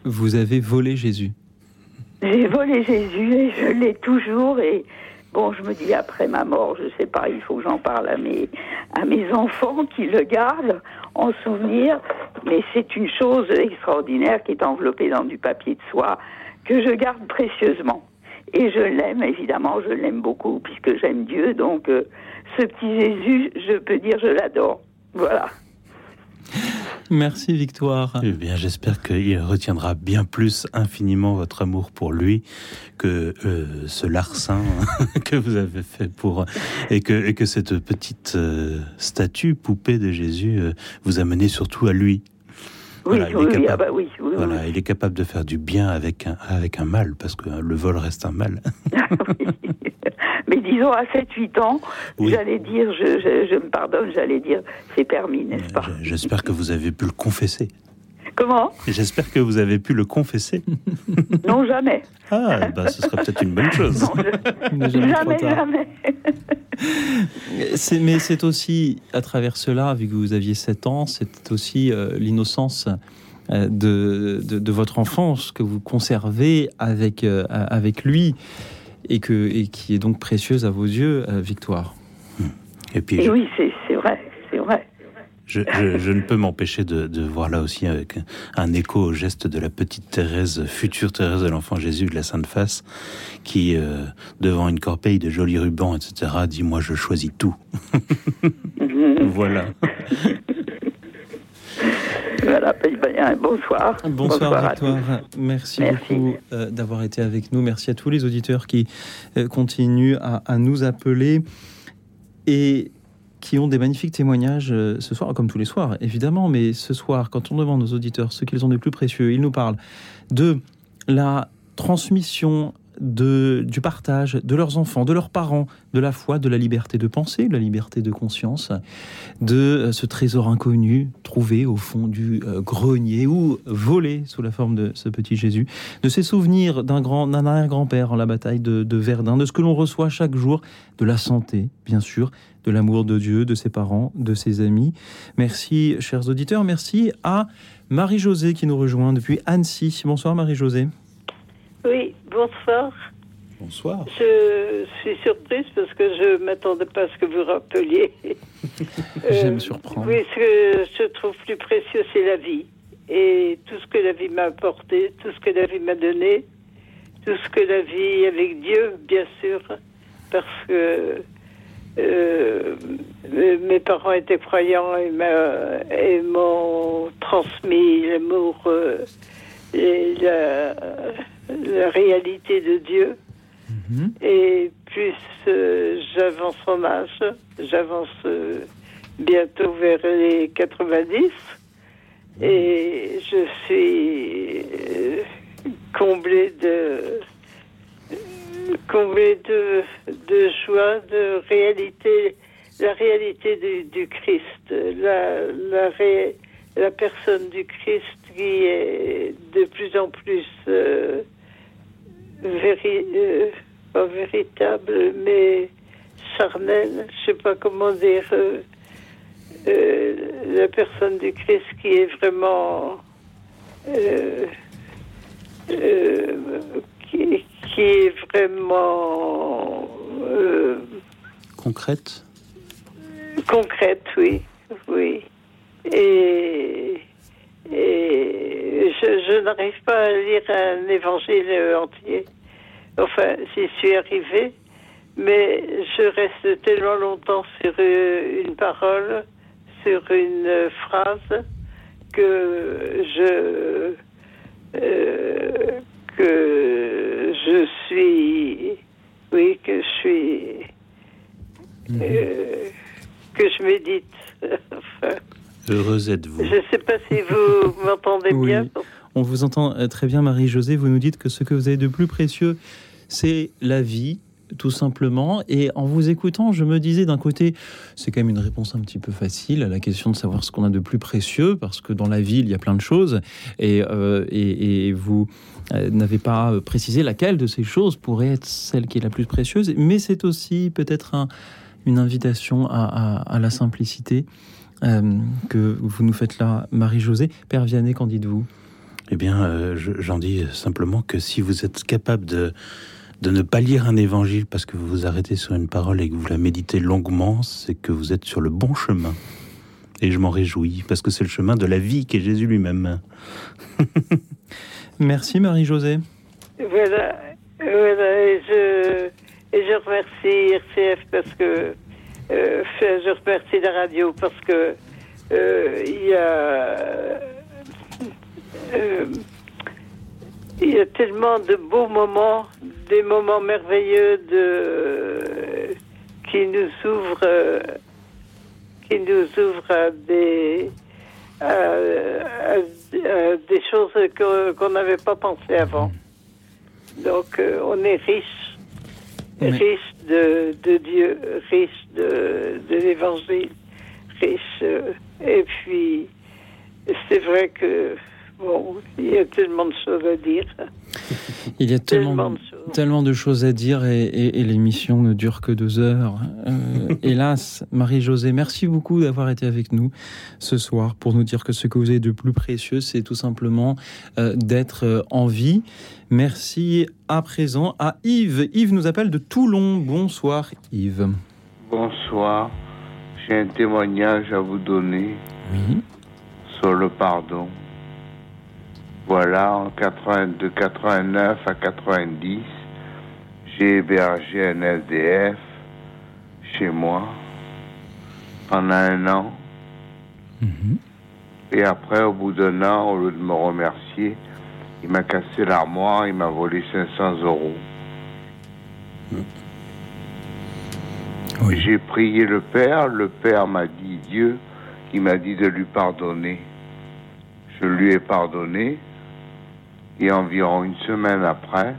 Vous avez volé Jésus. J'ai volé Jésus et je l'ai toujours. Et bon, je me dis après ma mort, je sais pas, il faut que j'en parle à mes, à mes enfants qui le gardent en souvenir. Mais c'est une chose extraordinaire qui est enveloppée dans du papier de soie que je garde précieusement. Et je l'aime, évidemment, je l'aime beaucoup puisque j'aime Dieu. Donc, euh, ce petit Jésus, je peux dire, je l'adore. Voilà. Merci Victoire. Eh bien, j'espère qu'il retiendra bien plus infiniment votre amour pour lui que euh, ce larcin que vous avez fait pour et que, et que cette petite euh, statue poupée de Jésus euh, vous a mené surtout à lui. Oui, Voilà, il oui, est oui, capable- ah bah oui, oui, oui. Voilà, il est capable de faire du bien avec un, avec un mal, parce que le vol reste un mal. Mais disons, à 7-8 ans, Oui. j'allais dire, je, je, je me pardonne, j'allais dire, c'est permis, n'est-ce pas J'espère que vous avez pu le confesser. Comment? J'espère que vous avez pu le confesser. Non, jamais. Ah, bah, ce serait peut-être une bonne chose. N'est jamais Jamais, tard. jamais. C'est- Mais c'est aussi, à travers cela, vu que vous aviez 7 ans, c'est aussi euh, l'innocence euh, de, de, de votre enfance que vous conservez avec, euh, avec lui et, que, et qui est donc précieuse à vos yeux, euh, Victoire. Et puis, Et je, oui, c'est vrai, c'est vrai. je, je- je ne peux m'empêcher de, de voir là aussi avec un, un écho au geste de la petite Thérèse, future Thérèse de l'Enfant Jésus de la Sainte Face, qui, euh, devant une corbeille de jolis rubans, etc., dit Moi, je choisis tout. voilà. Voilà, ben, bonsoir. Bonsoir, à tous. Merci, Merci. beaucoup euh, d'avoir été avec nous. Merci à tous les auditeurs qui euh, continuent à, à nous appeler et qui ont des magnifiques témoignages euh, ce soir, comme tous les soirs, évidemment. Mais ce soir, quand on demande aux auditeurs ce qu'ils ont de plus précieux, ils nous parlent de la transmission de, du partage de leurs enfants, de leurs parents, de la foi, de la liberté de penser, de la liberté de conscience, de euh, ce trésor inconnu trouvé au fond du euh, grenier ou volé sous la forme de ce petit Jésus, de ses souvenirs d'un grand, arrière-grand-père en la bataille de, de Verdun, de ce que l'on reçoit chaque jour, de la santé, bien sûr, de l'amour de Dieu, de ses parents, de ses amis. Merci, chers auditeurs. Merci à Marie-Josée qui nous rejoint depuis Annecy. Bonsoir, Marie-Josée. Oui, bonsoir. Bonsoir. Je suis surprise parce que je ne m'attendais pas à ce que vous rappeliez. J'aime surprendre. Oui, ce que je trouve plus précieux, c'est la vie. Et tout ce que la vie m'a apporté, tout ce que la vie m'a donné, tout ce que la vie avec Dieu, bien sûr, parce que euh, mes parents étaient croyants et m'ont transmis l'amour euh, et la, la réalité de Dieu. Mhm. Et plus euh, j'avance en âge, j'avance euh, bientôt vers les 90, et je suis euh, comblée de comblée de, de joie, de réalité, la réalité du, Christ, la, la, la personne du Christ qui est de plus en plus euh, euh, pas véritable, mais charnelle, je sais pas comment dire, euh, la personne du Christ qui est vraiment qui, qui, est vraiment concrète? Concrète, oui, oui. Et, je, n'arrive pas à lire un évangile entier. Enfin, j'y suis arrivée, mais je reste tellement longtemps sur une parole, sur une phrase, que je euh, que je suis oui que je suis mhm. euh, que je médite enfin, Heureuse êtes-vous. Je ne sais pas si vous m'entendez bien. On vous entend euh, très bien, Marie-Josée. Vous nous dites que ce que vous avez de plus précieux, c'est la vie, tout simplement. Et en vous écoutant, je me disais d'un côté, c'est quand même une réponse un petit peu facile à la question de savoir ce qu'on a de plus précieux, parce que dans la vie, il y a plein de choses. Et, euh, et, vous euh, n'avez pas précisé laquelle de ces choses pourrait être celle qui est la plus précieuse. Mais c'est aussi peut-être un, une invitation à, à la simplicité. Euh, que vous nous faites là, Marie-Josée. Père Vianney, qu'en dites-vous? Eh bien, euh, j'en dis simplement que si vous êtes capable de, de ne pas lire un évangile parce que vous vous arrêtez sur une parole et que vous la méditez longuement, c'est que vous êtes sur le bon chemin. Et je m'en réjouis, parce que c'est le chemin de la vie qui est Jésus lui-même. Merci Marie-Josée. Voilà, voilà et, je, et je remercie RCF parce que euh, je remercie la radio parce que euh, il y a euh, il y a tellement de beaux moments, des moments merveilleux de qui nous ouvrent qui nous ouvrent à des des choses qu'on n'avait pas pensé avant. Donc on est riche riche de, de, Dieu, riche de, de l'évangile, riche. Euh, et puis, c'est vrai que, bon, il y a tellement de choses à dire. Il y a tellement, tellement, de, choses. à dire et, et, l'émission ne dure que deux heures. Euh, hélas, Marie-Josée, merci beaucoup d'avoir été avec nous ce soir pour nous dire que ce que vous avez de plus précieux, c'est tout simplement euh, d'être en vie. Merci à présent à Yves. Yves nous appelle de Toulon. Bonsoir Yves. Bonsoir. J'ai un témoignage à vous donner sur le pardon. Voilà, en 80, de 89 à 90, j'ai hébergé un SDF chez moi pendant un an. Mhm. Et après, au bout d'un an, au lieu de me remercier, il m'a cassé l'armoire, il m'a volé 500 euros. J'ai prié le Père, le Père m'a dit Dieu, il m'a dit de lui pardonner. Je lui ai pardonné et environ une semaine après,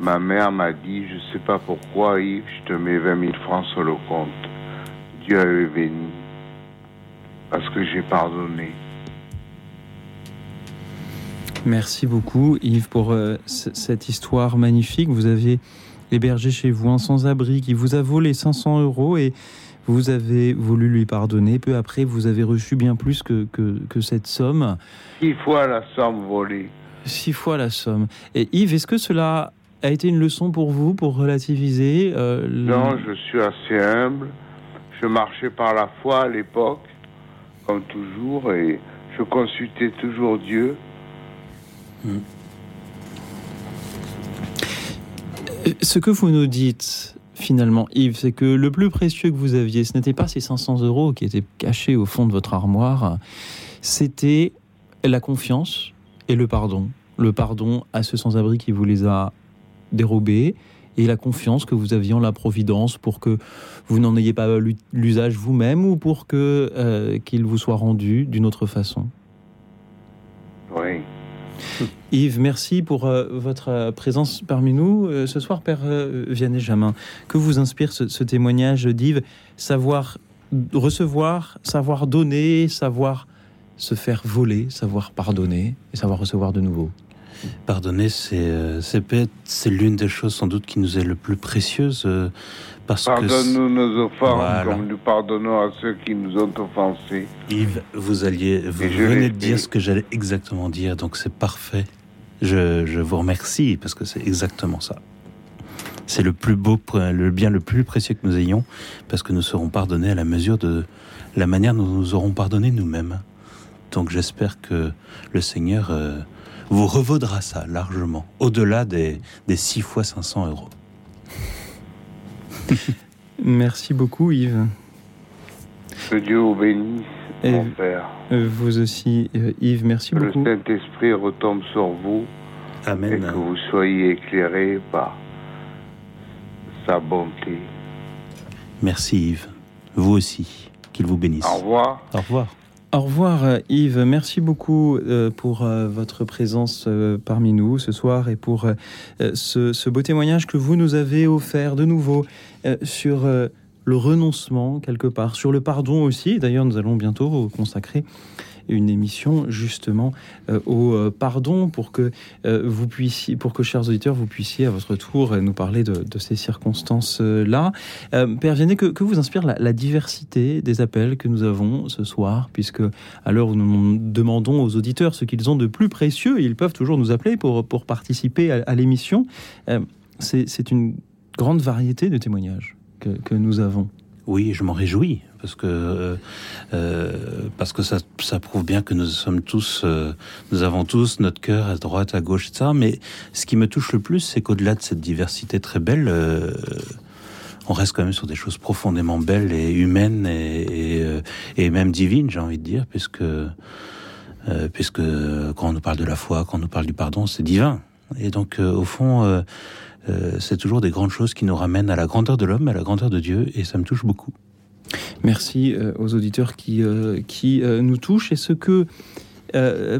Ma mère m'a dit, je sais pas pourquoi, Yves, je te mets 20 000 francs sur le compte. Dieu avait béni. Parce que j'ai pardonné. Merci beaucoup Yves pour euh, cette histoire magnifique. Vous avez hébergé chez vous un sans-abri qui vous a volé 500 euros et vous avez voulu lui pardonner. Peu après, vous avez reçu bien plus que, que, cette somme. Six fois la somme volée. Six fois la somme. Et Yves, est-ce que cela a été une leçon pour vous, pour relativiser euh, Non, je suis assez humble. Je marchais par la foi à l'époque, comme toujours, et je consultais toujours Dieu. Hmm. Ce que vous nous dites, finalement, Yves, c'est que le plus précieux que vous aviez, ce n'était pas ces 500 euros qui étaient cachés au fond de votre armoire, c'était la confiance et le pardon. Le pardon à ce sans-abri qui vous les a dérobés et la confiance que vous aviez en la Providence pour que vous n'en ayez pas l'usage vous-même ou pour que euh, qu'il vous soit rendu d'une autre façon. Oui. Yves, merci pour euh, votre euh, présence parmi nous ce soir, Père Vianney Jamin. Que vous inspire ce, ce témoignage d'Yves? Savoir recevoir, savoir donner, savoir se faire voler, savoir pardonner et savoir recevoir de nouveau. Pardonner, c'est c'est l'une des choses sans doute qui nous est le plus précieuse. parce Pardonne-nous nos offenses comme nous pardonnons à ceux qui nous ont offensés. Yves, vous alliez, vous venez de dire ce que j'allais exactement dire, donc c'est parfait. Je, je, vous remercie parce que c'est exactement ça. C'est le plus beau, le bien le plus précieux que nous ayons parce que nous serons pardonnés à la mesure de la manière dont nous aurons pardonné nous-mêmes. Donc j'espère que le Seigneur euh, vous revaudra ça largement, au-delà des, des 6 fois 500 euros. Merci beaucoup Yves. Que Dieu vous bénisse, mon Père. Euh, vous aussi euh, Yves, merci beaucoup. Que le Saint-Esprit retombe sur vous. Amen. Et que vous soyez éclairés par sa bonté. Merci Yves. Vous aussi. Qu'il vous bénisse. Au revoir. Au revoir. Au revoir euh, Yves, merci beaucoup euh, pour euh, votre présence parmi nous ce soir et pour ce, beau témoignage que vous nous avez offert de nouveau sur le renoncement quelque part, sur le pardon aussi. D'ailleurs, nous allons bientôt consacrer une émission justement euh, au euh, pardon pour que euh, vous puissiez, pour que chers auditeurs, vous puissiez à votre tour nous parler de, ces circonstances-là. Père Vianney, que, que, vous inspire la, diversité des appels que nous avons ce soir, puisque à l'heure où nous demandons aux auditeurs ce qu'ils ont de plus précieux, ils peuvent toujours nous appeler pour, pour participer à, l'émission. C'est une grande variété de témoignages que, que nous avons. Oui, je m'en réjouis parce que euh, euh, parce que ça, prouve bien que nous sommes tous, euh, nous avons tous notre cœur à droite, à gauche, etc. Mais ce qui me touche le plus, c'est qu'au-delà de cette diversité très belle, on reste quand même sur des choses profondément belles et humaines et, et, et même divines, j'ai envie de dire, puisque puisque quand on nous parle de la foi, quand on nous parle du pardon, c'est divin. Et donc, au fond, c'est toujours des grandes choses qui nous ramènent à la grandeur de l'homme, à la grandeur de Dieu, et ça me touche beaucoup. Merci euh, aux auditeurs qui, euh, qui euh, nous touchent. Et ce que,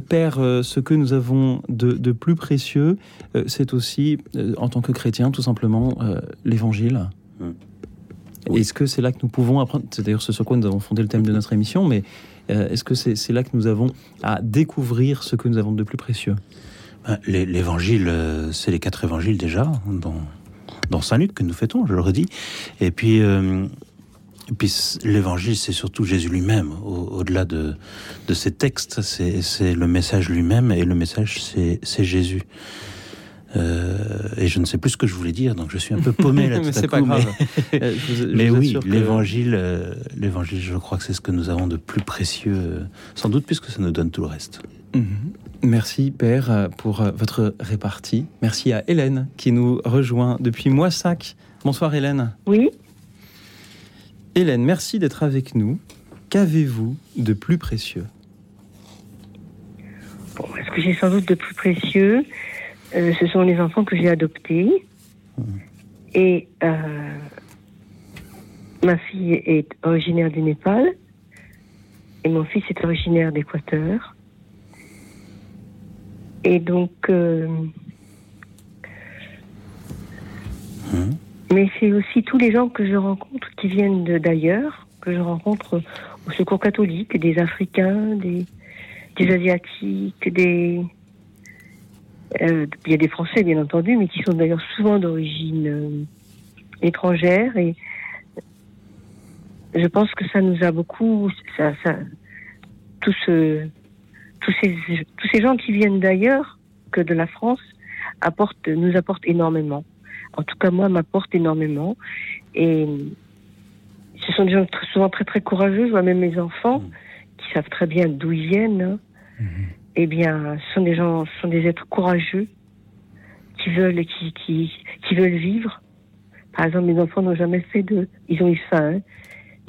Père, ce que nous avons de, plus précieux, c'est aussi, en tant que chrétien, tout simplement, l'Évangile. Mmh. Est-ce que c'est là que nous pouvons apprendre C'est d'ailleurs ce sur quoi nous avons fondé le thème de notre émission, mais est-ce que c'est là que nous avons à découvrir ce que nous avons de plus précieux? L'évangile, c'est les quatre évangiles déjà, dans, dans Saint-Luc que nous fêtons, je le redis. Et puis, et puis l'évangile, c'est surtout Jésus lui-même. Au-delà de, de ces textes, c'est le message lui-même, et le message, c'est Jésus. Euh, et je ne sais plus ce que je voulais dire, donc je suis un peu paumé là tout à pas grave. Mais, oui, l'évangile, euh, l'évangile, je crois que c'est ce que nous avons de plus précieux, euh, sans doute puisque ça nous donne tout le reste. Mhm. Merci Père pour votre répartie. Merci à Hélène qui nous rejoint depuis Moissac. Bonsoir Hélène. Oui. Hélène, merci d'être avec nous. Qu'avez-vous de plus précieux? Ce que j'ai sans doute de plus précieux, euh, ce sont les enfants que j'ai adoptés. Mmh. Et euh, ma fille est originaire du Népal et mon fils est originaire d'Équateur. Et donc, euh, Mhm. Mais c'est aussi tous les gens que je rencontre qui viennent d'ailleurs, que je rencontre au Secours catholique, des Africains, des, des Asiatiques, des... Euh, il y a des Français, bien entendu, mais qui sont d'ailleurs souvent d'origine euh, étrangère. Et je pense que ça nous a beaucoup... Tout ce, tous, ces, gens qui viennent d'ailleurs que de la France apportent, nous apportent énormément. En tout cas, moi, m'apportent énormément. Et ce sont des gens souvent très, très courageux. Je vois même mes enfants qui savent très bien d'où ils viennent. Hein. Eh bien, ce sont des gens, sont des êtres courageux qui veulent, qui, veulent vivre. Par exemple, mes enfants n'ont jamais fait de, ils ont eu faim. Hein.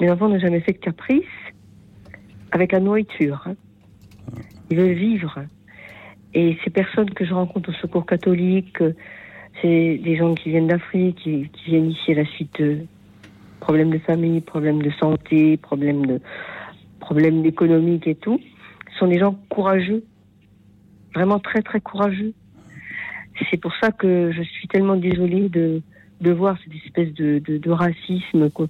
Mes enfants n'ont jamais fait de caprice avec la nourriture. Hein. Ils veulent vivre. Et ces personnes que je rencontre au secours catholique, c'est des gens qui viennent d'Afrique, qui, viennent ici à la suite de problèmes de famille, problèmes de santé, problèmes de économiques et tout. Sont des gens courageux, vraiment très très courageux. C'est pour ça que je suis tellement désolée de, de voir cette espèce de, de, racisme qu'on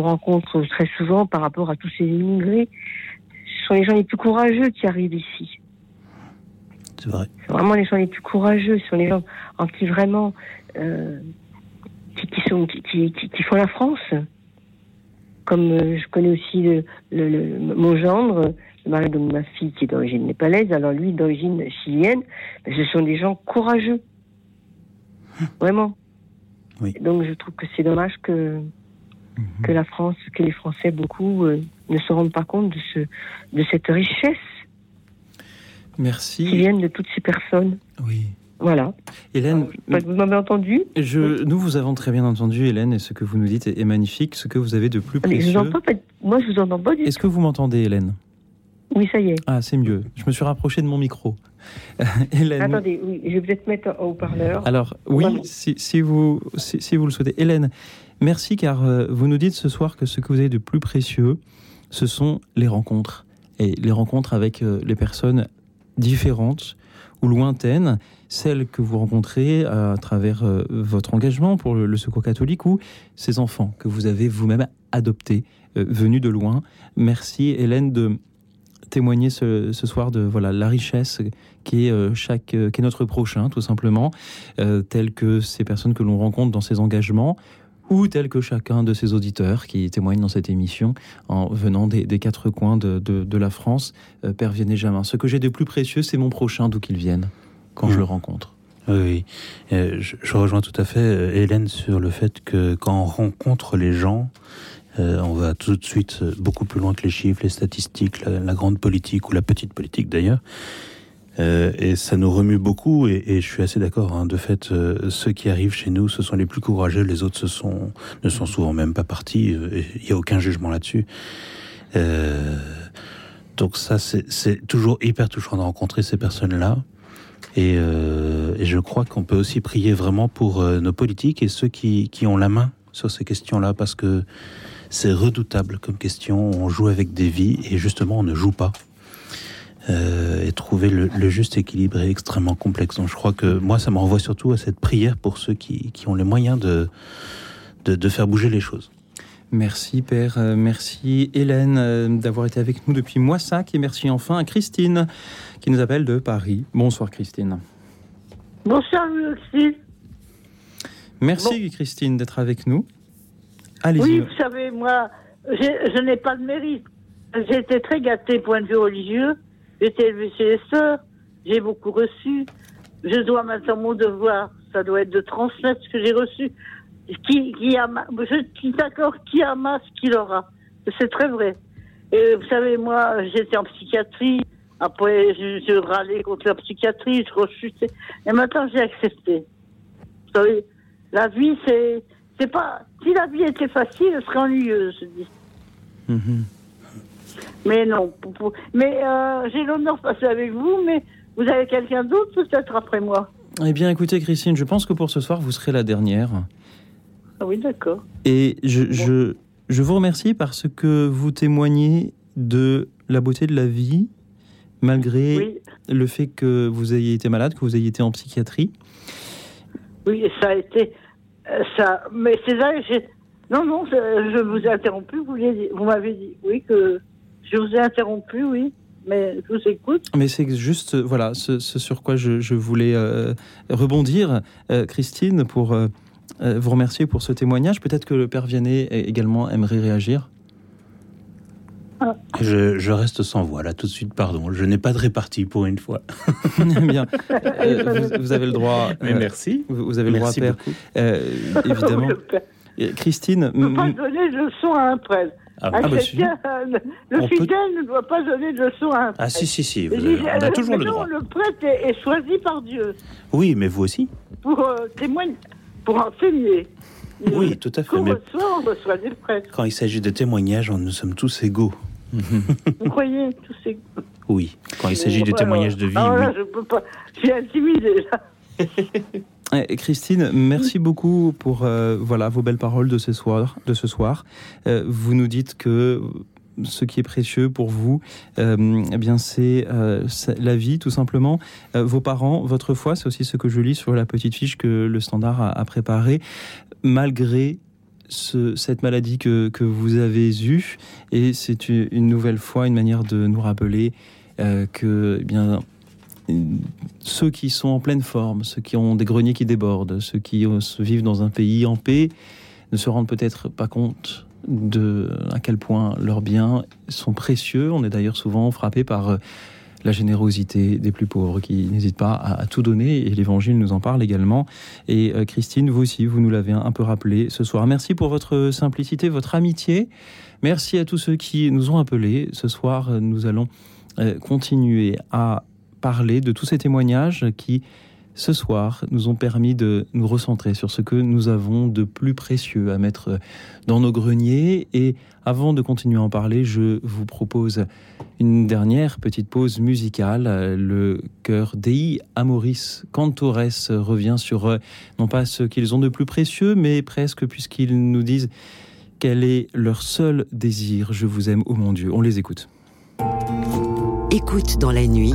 rencontre très souvent par rapport à tous ces immigrés. Ce sont les gens les plus courageux qui arrivent ici. C'est vrai. C'est vraiment les gens les plus courageux. Ce sont les gens en qui vraiment. Euh, qui, sont, qui, qui, font la France. Comme euh, je connais aussi le, le, mon gendre, mari de ma fille qui est d'origine népalaise, alors lui d'origine chilienne, ben, ce sont des gens courageux. Vraiment. Oui. Donc je trouve que c'est dommage que, mhm. que la France, que les Français, beaucoup, euh, ne se rendent pas compte de, ce, de cette richesse Merci. Qui viennent de toutes ces personnes. Oui. Voilà. Hélène, vous m'avez entendu? je, Nous vous avons très bien entendu, Hélène, et ce que vous nous dites est, magnifique. Ce que vous avez de plus précieux. Je pas, moi, je vous entends pas du Est-ce que vous m'entendez, Hélène? Oui, ça y est. Ah, c'est mieux. Je me suis rapproché de mon micro. Hélène. Attendez, oui, je vais peut-être mettre au haut-parleur. Alors, oui, si, si, vous, si, vous le souhaitez. Hélène, merci, car euh, vous nous dites ce soir que ce que vous avez de plus précieux, ce sont les rencontres. Et les rencontres avec euh, les personnes différentes ou lointaines, celles que vous rencontrez à travers euh, votre engagement pour le, Secours catholique ou ces enfants que vous avez vous-même adoptés, euh, venus de loin. Merci Hélène de témoigner ce, soir de voilà la richesse qui est euh, chaque qui est notre prochain tout simplement, tel que ces personnes que l'on rencontre dans ces engagements ou tel que chacun de ces auditeurs qui témoignent dans cette émission en venant des, quatre coins de, de, la France, euh, Père Vianney Jamin. Ce que j'ai de plus précieux, c'est mon prochain, d'où qu'il vienne, quand je mmh. le rencontre. Oui, euh, je, rejoins tout à fait euh, Hélène sur le fait que quand on rencontre les gens, on va tout de suite beaucoup plus loin que les chiffres, les statistiques, la grande politique ou la petite politique d'ailleurs. Euh, et ça nous remue beaucoup, et, je suis assez d'accord. Hein, de fait, euh, ceux qui arrivent chez nous, ce sont les plus courageux. Les autres, ne sont souvent même pas partis. Euh, il n'y a aucun jugement là-dessus. donc ça, c'est toujours hyper touchant de rencontrer ces personnes-là. Et, et, je crois qu'on peut aussi prier vraiment pour nos politiques et ceux qui, qui ont la main sur ces questions-là, parce que c'est redoutable comme question. On joue avec des vies, et justement, on ne joue pas. Euh, et trouver le, juste équilibre est extrêmement complexe. Donc je crois que moi, ça me renvoie surtout à cette prière pour ceux qui, qui ont les moyens de, de, faire bouger les choses. Merci Père, euh, merci Hélène euh, d'avoir été avec nous depuis Moissac et merci enfin à Christine qui nous appelle de Paris. Bonsoir Christine. Bonsoir Lucie. Merci Christine d'être avec nous. Oui, vous savez, moi, je n'ai pas de mérite. Été très gâtée point de vue religieux. Été élevée chez les sœurs, j'ai beaucoup reçu. Je dois maintenant mon devoir, ça doit être de transmettre ce que j'ai reçu. Qui, qui a, je suis d'accord, qui a masse, qui l'aura. C'est très vrai. Et vous savez, moi, j'étais en psychiatrie. Après, je, je, râlais contre la psychiatrie, je rechutais. Et maintenant, j'ai accepté. Vous savez, la vie, c'est, c'est pas, si la vie était facile, elle serait ennuyeuse, je dis. Mm-hmm. Mais non. Mais euh, j'ai l'honneur de passer avec vous, mais vous avez quelqu'un d'autre peut-être après moi? Eh bien, écoutez, Christine, je pense que pour ce soir, vous serez la dernière. Ah oui, d'accord. Et je, je, je, vous remercie parce que vous témoignez de la beauté de la vie, malgré le fait que vous ayez été malade, que vous ayez été en psychiatrie. Oui, ça a été. Euh, ça, mais c'est là. Non, non, je, vous ai interrompu. Vous, vous m'avez dit, oui, que je vous ai interrompu, oui. Mais je vous écoute. Mais c'est juste, euh, voilà, ce, ce sur quoi je, je voulais euh, rebondir, euh, Christine, pour euh, euh, vous remercier pour ce témoignage. Peut-être que le père Vianney é- également aimerait réagir. Je, je reste sans voix là tout de suite, pardon. Je n'ai pas de répartie pour une fois. Bien. Euh, vous, vous avez le droit. Mais merci. Vous, vous avez le Merci droit, père. Euh, évidemment. Euh, Christine, ne pas donner de leçon à un prêtre. Ah, un ah, bah, euh, le, le peut- fidèle ne doit pas donner de leçon à un prêtre. Ah si, si, si, vous avez- on a euh, toujours le mais non, droit. Le prêtre est, est choisi par Dieu Oui, mais vous aussi. pour euh, témoigner, pour enseigner. Oui, tout à fait. Mais reçoit, on reçoit des prêtres. quand il s'agit de témoignages, nous sommes tous égaux. Vous croyez tous ces... Oui, quand il s'agit de témoignages de vie, Ah, oui. là, je peux pas. Je suis intimidée, là. Eh, Christine, merci beaucoup pour euh, voilà vos belles paroles de ce soir. De ce soir, Euh, vous nous dites que ce qui est précieux pour vous, euh, eh bien c'est euh, la vie tout simplement. Euh, vos parents, votre foi, c'est aussi ce que je lis sur la petite fiche que le Standard a, a préparée, malgré ce- cette maladie que, que vous avez eue. Et c'est une, nouvelle fois une manière de nous rappeler euh, que eh bien ceux qui sont en pleine forme, ceux qui ont des greniers qui débordent, ceux qui euh, vivent dans un pays en paix, ne se rendent peut-être pas compte de à quel point leurs biens sont précieux. On est d'ailleurs souvent frappé par euh, la générosité des plus pauvres qui n'hésitent pas à, tout donner et l'Évangile nous en parle également. Et euh, Christine, vous aussi, vous nous l'avez un peu rappelé ce soir. Merci pour votre simplicité, votre amitié. Merci à tous ceux qui nous ont appelés. Ce soir, euh, nous allons euh, continuer à parler de tous ces témoignages qui, ce soir, nous ont permis de nous recentrer sur ce que nous avons de plus précieux à mettre dans nos greniers. Et avant de continuer à en parler, je vous propose une dernière petite pause musicale. Le chœur Dei Amoris Cantores revient sur euh, non pas ce qu'ils ont de plus précieux, mais presque puisqu'ils nous disent quel est leur seul désir. Je vous aime, ô mon Dieu. On les écoute. Écoute dans la nuit,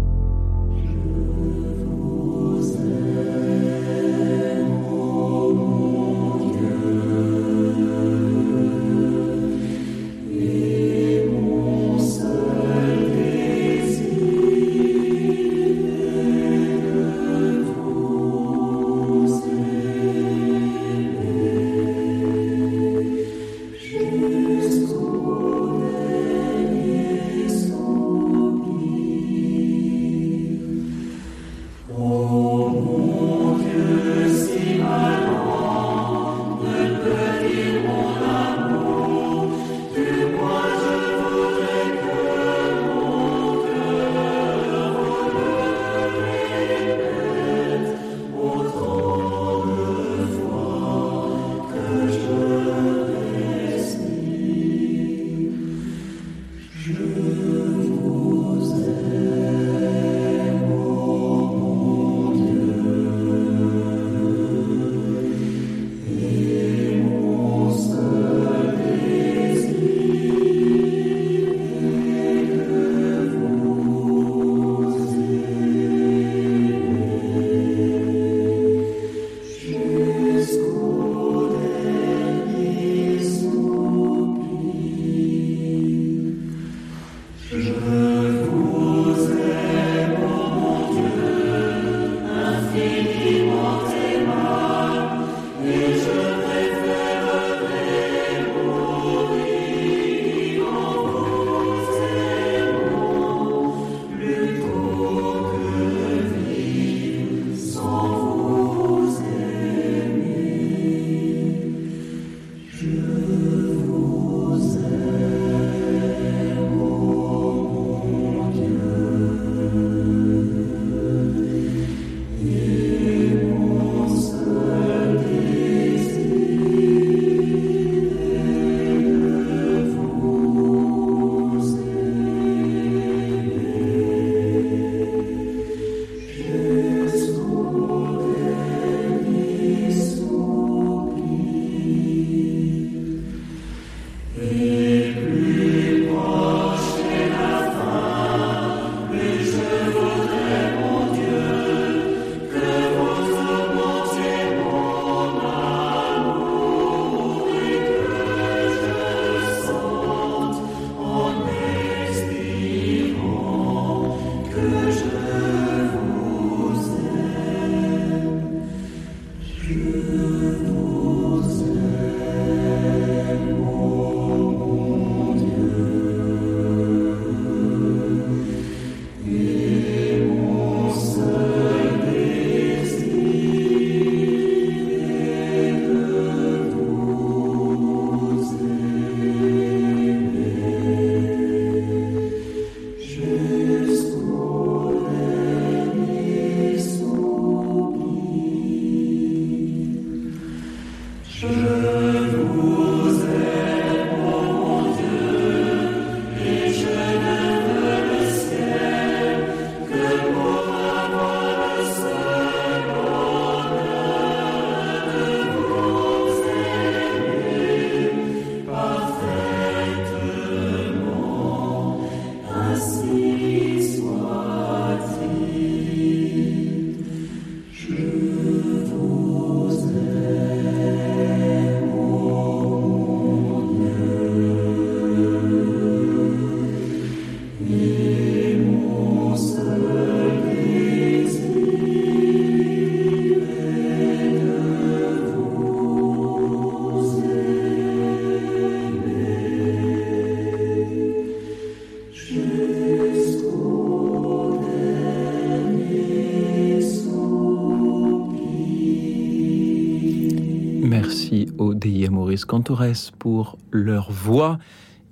Cantores pour leur voix.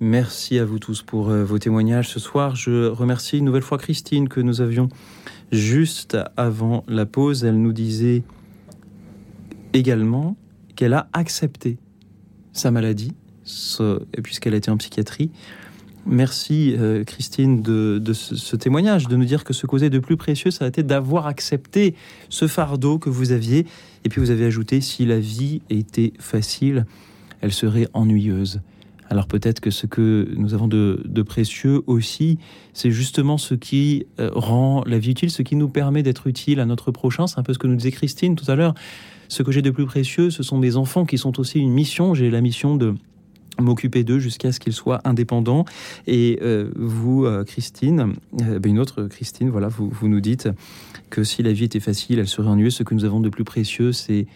Merci à vous tous pour euh, vos témoignages ce soir. Je remercie une nouvelle fois Christine que nous avions juste avant la pause. Elle nous disait également qu'elle a accepté sa maladie, puisqu'elle été en psychiatrie. Merci euh, Christine de, ce, ce, témoignage, de nous dire que ce causé de plus précieux, ça a été d'avoir accepté ce fardeau que vous aviez. Et puis vous avez ajouté, si la vie était facile, elle serait ennuyeuse. Alors peut-être que ce que nous avons de, précieux aussi, c'est justement ce qui euh, rend la vie utile, ce qui nous permet d'être utile à notre prochain. C'est un peu ce que nous disait Christine tout à l'heure. Ce que j'ai de plus précieux, ce sont mes enfants qui sont aussi une mission. J'ai la mission de m'occuper d'eux jusqu'à ce qu'ils soient indépendants. Et euh, vous, euh, Christine, ben, une autre Christine, voilà, vous, vous nous dites que si la vie était facile, elle serait ennuyeuse. Ce que nous avons de plus précieux, c'est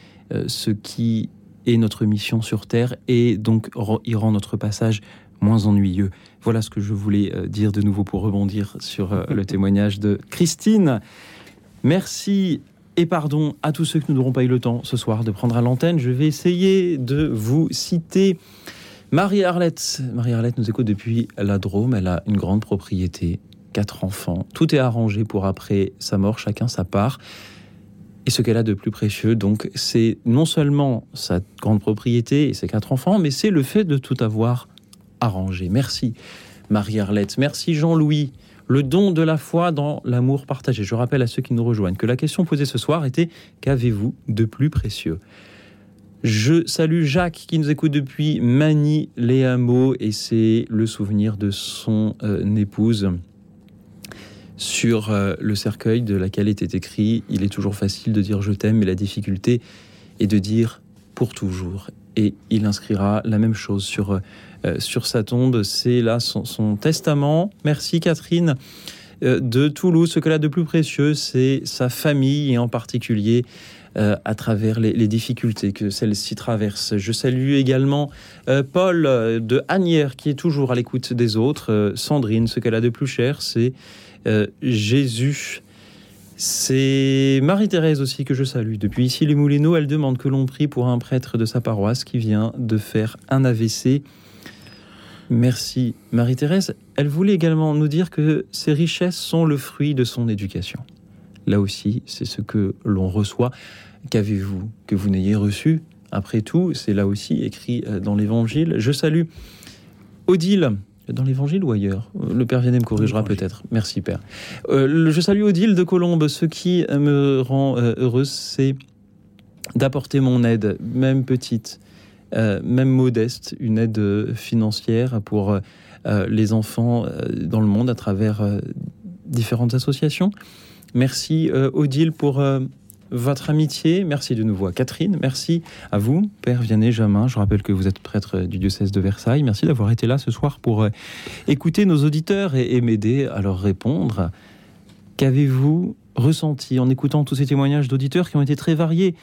ce qui et notre mission sur Terre et donc il rend notre passage moins ennuyeux. Voilà ce que je voulais euh, dire de nouveau pour rebondir sur euh, le témoignage de Christine. Merci et pardon à tous ceux que nous n'aurons pas eu le temps ce soir de prendre à l'antenne. Je vais essayer de vous citer Marie-Arlette. Marie-Arlette nous écoute depuis la Drôme. Elle a une grande propriété, quatre enfants. Tout est arrangé pour après sa mort, chacun sa part. Et ce qu'elle a de plus précieux, donc, c'est non seulement sa grande propriété et ses quatre enfants, mais c'est le fait de tout avoir arrangé. Merci Marie-Arlette. Merci Jean-Louis. Le don de la foi dans l'amour partagé. Je rappelle à ceux qui nous rejoignent que la question posée ce soir était Qu'avez-vous de plus précieux? Je salue Jacques qui nous écoute depuis Mani les et c'est le souvenir de son euh, épouse sur euh, le cercueil de laquelle était écrit Il est toujours facile de dire je t'aime, mais la difficulté est de dire pour toujours. Et il inscrira la même chose sur, euh, sur sa tombe. C'est là son, testament. Merci Catherine euh, de Toulouse. Ce qu'elle a de plus précieux, c'est sa famille et en particulier à travers les, les difficultés que celle-ci traverse. Je salue également Paul de Agnières qui est toujours à l'écoute des autres. Sandrine, ce qu'elle a de plus cher, c'est euh, Jésus. C'est Marie-Thérèse aussi que je salue. Depuis ici les Moulineaux, elle demande que l'on prie pour un prêtre de sa paroisse qui vient de faire un AVC. Merci Marie-Thérèse. Elle voulait également nous dire que ses richesses sont le fruit de son éducation. Là aussi, c'est ce que l'on reçoit. Qu'avez-vous que vous n'ayez reçu? Après tout, c'est là aussi écrit euh, dans l'Évangile. Je salue Odile dans l'évangile ou ailleurs? Le Père Vianney me corrigera peut-être. Merci Père. Euh, je salue Odile de Colombe. Ce qui me rend euh, heureuse, c'est d'apporter mon aide, même petite, euh, même modeste, une aide financière pour les enfants dans le monde à travers différentes associations. Merci Odile pour votre amitié. Merci de nouveau à Catherine. Merci à vous, Père Vianney Jamin. Je rappelle que vous êtes prêtre du diocèse de Versailles. Merci d'avoir été là ce soir pour euh, écouter nos auditeurs et, m'aider à leur répondre. Qu'avez-vous ressenti en écoutant tous ces témoignages d'auditeurs qui ont été très variés?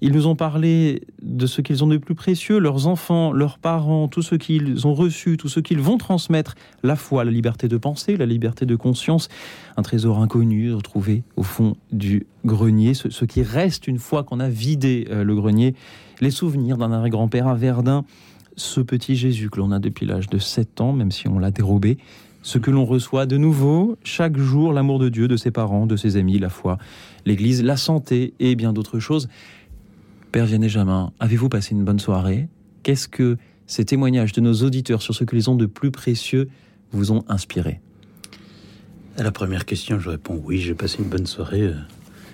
Ils nous ont parlé de ce qu'ils ont de plus précieux, leurs enfants, leurs parents, tout ce qu'ils ont reçu, tout ce qu'ils vont transmettre, la foi, la liberté de penser, la liberté de conscience, un trésor inconnu retrouvé au fond du grenier, ce, qui reste une fois qu'on a vidé euh, le grenier, les souvenirs d'un arrière-grand-père à Verdun, ce petit Jésus que l'on a depuis l'âge de 7 ans, même si on l'a dérobé, ce que l'on reçoit de nouveau. Chaque jour, l'amour de Dieu, de ses parents, de ses amis, la foi, l'Église, la santé et bien d'autres choses. Père Vianney Jamin, avez-vous passé une bonne soirée? Qu'est-ce que ces témoignages de nos auditeurs sur ce que les ont de plus précieux vous ont inspiré? À la première question, je réponds oui, j'ai passé une bonne soirée. Euh,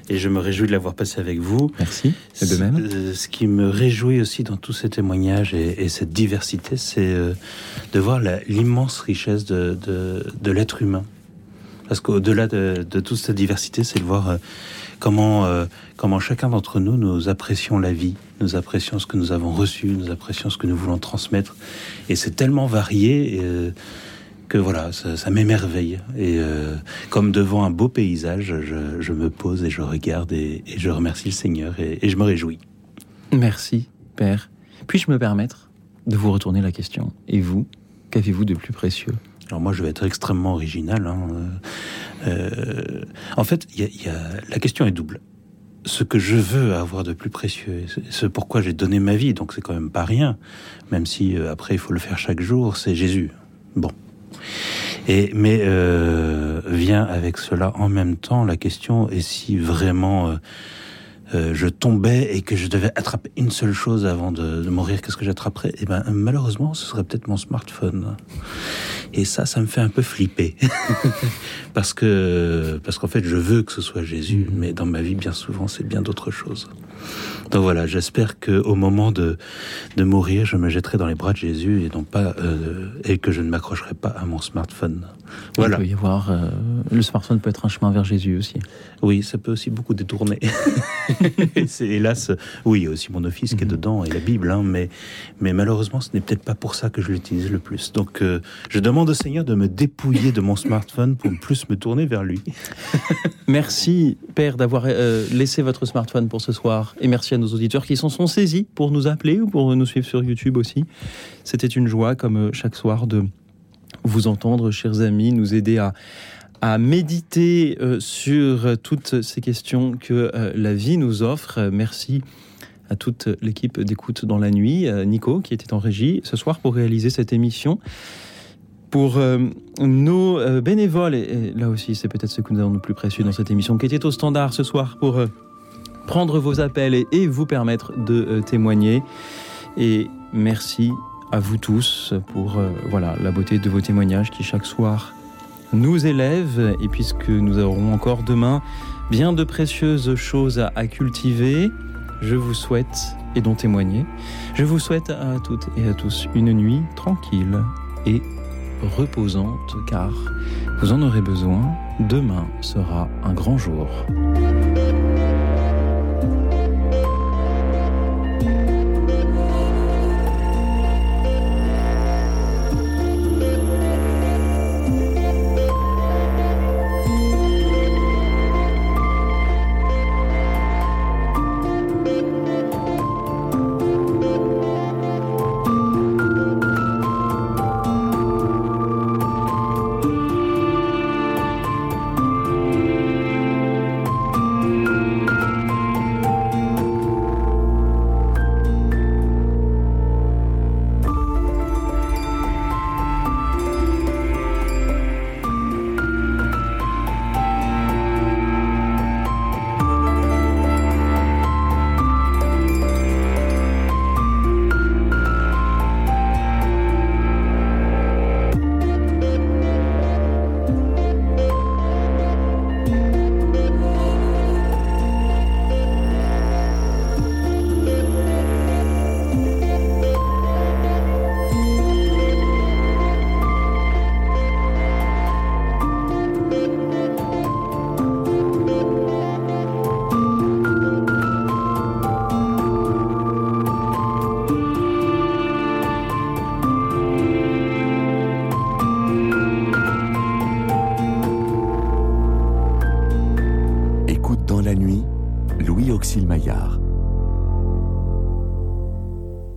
et je me réjouis de l'avoir passé avec vous. Merci, de même? Euh, ce qui me réjouit aussi dans tous ces témoignages et, cette diversité, c'est euh, de voir l'immense richesse de, de, l'être humain. Parce qu'au-delà de, toute cette diversité, c'est de voir comment, comment chacun d'entre nous, nous apprécions la vie, nous apprécions ce que nous avons reçu, nous apprécions ce que nous voulons transmettre. Et c'est tellement varié. Et, que voilà, ça, m'émerveille. Et euh, comme devant un beau paysage, je, me pose et je regarde et, je remercie le Seigneur et, je me réjouis. Merci, Père. Puis-je me permettre de vous retourner la question? Et vous, qu'avez-vous de plus précieux? Alors moi, je vais être extrêmement original. Hein. Euh, en fait, la question est double. Ce que je veux avoir de plus précieux, ce pourquoi j'ai donné ma vie, donc c'est quand même pas rien, même si euh, après il faut le faire chaque jour, c'est Jésus. Bon, et, mais euh, vient avec cela en même temps la question est si vraiment euh, je tombais et que je devais attraper une seule chose avant de, mourir, qu'est-ce que j'attraperais? Eh ben malheureusement, ce serait peut-être mon smartphone. Et ça, ça me fait un peu flipper parce que parce qu'en fait, je veux que ce soit Jésus, mm. mais dans ma vie, bien souvent, c'est bien d'autres choses. Donc voilà, j'espère que au moment de, de mourir, je me jetterai dans les bras de Jésus et non pas euh, et que je ne m'accrocherai pas à mon smartphone. Voilà. Il peut y avoir euh, le smartphone peut être un chemin vers Jésus aussi. Oui, ça peut aussi beaucoup détourner. c'est hélas, oui, il y a aussi mon office qui est mhm. dedans et la Bible, hein, mais mais malheureusement, ce n'est peut-être pas pour ça que je l'utilise le plus. Donc, euh, je demande au Seigneur de me dépouiller de mon smartphone pour plus me tourner vers lui. merci, Père, d'avoir laissé votre smartphone pour ce soir, et merci à nos auditeurs qui s'en sont saisis pour nous appeler ou pour nous suivre sur YouTube aussi. C'était une joie, comme euh, chaque soir, de vous entendre, chers amis, nous aider à, à méditer euh, sur toutes ces questions que euh, la vie nous offre. Merci à toute l'équipe d'écoute dans la nuit, Nico qui était en régie ce soir pour réaliser cette émission. Pour nos bénévoles, et, là aussi c'est peut-être ce que nous avons de plus précieux dans cette émission, qui était au standard ce soir pour prendre vos appels et, vous permettre de euh, témoigner. Et merci à vous tous pour euh, voilà la beauté de vos témoignages qui chaque soir nous élèvent. Et puisque nous aurons encore demain bien de précieuses choses à, cultiver, je vous souhaite et dont témoigner. Je vous souhaite à toutes et à tous une nuit tranquille et reposante car vous en aurez besoin. Demain sera un grand jour.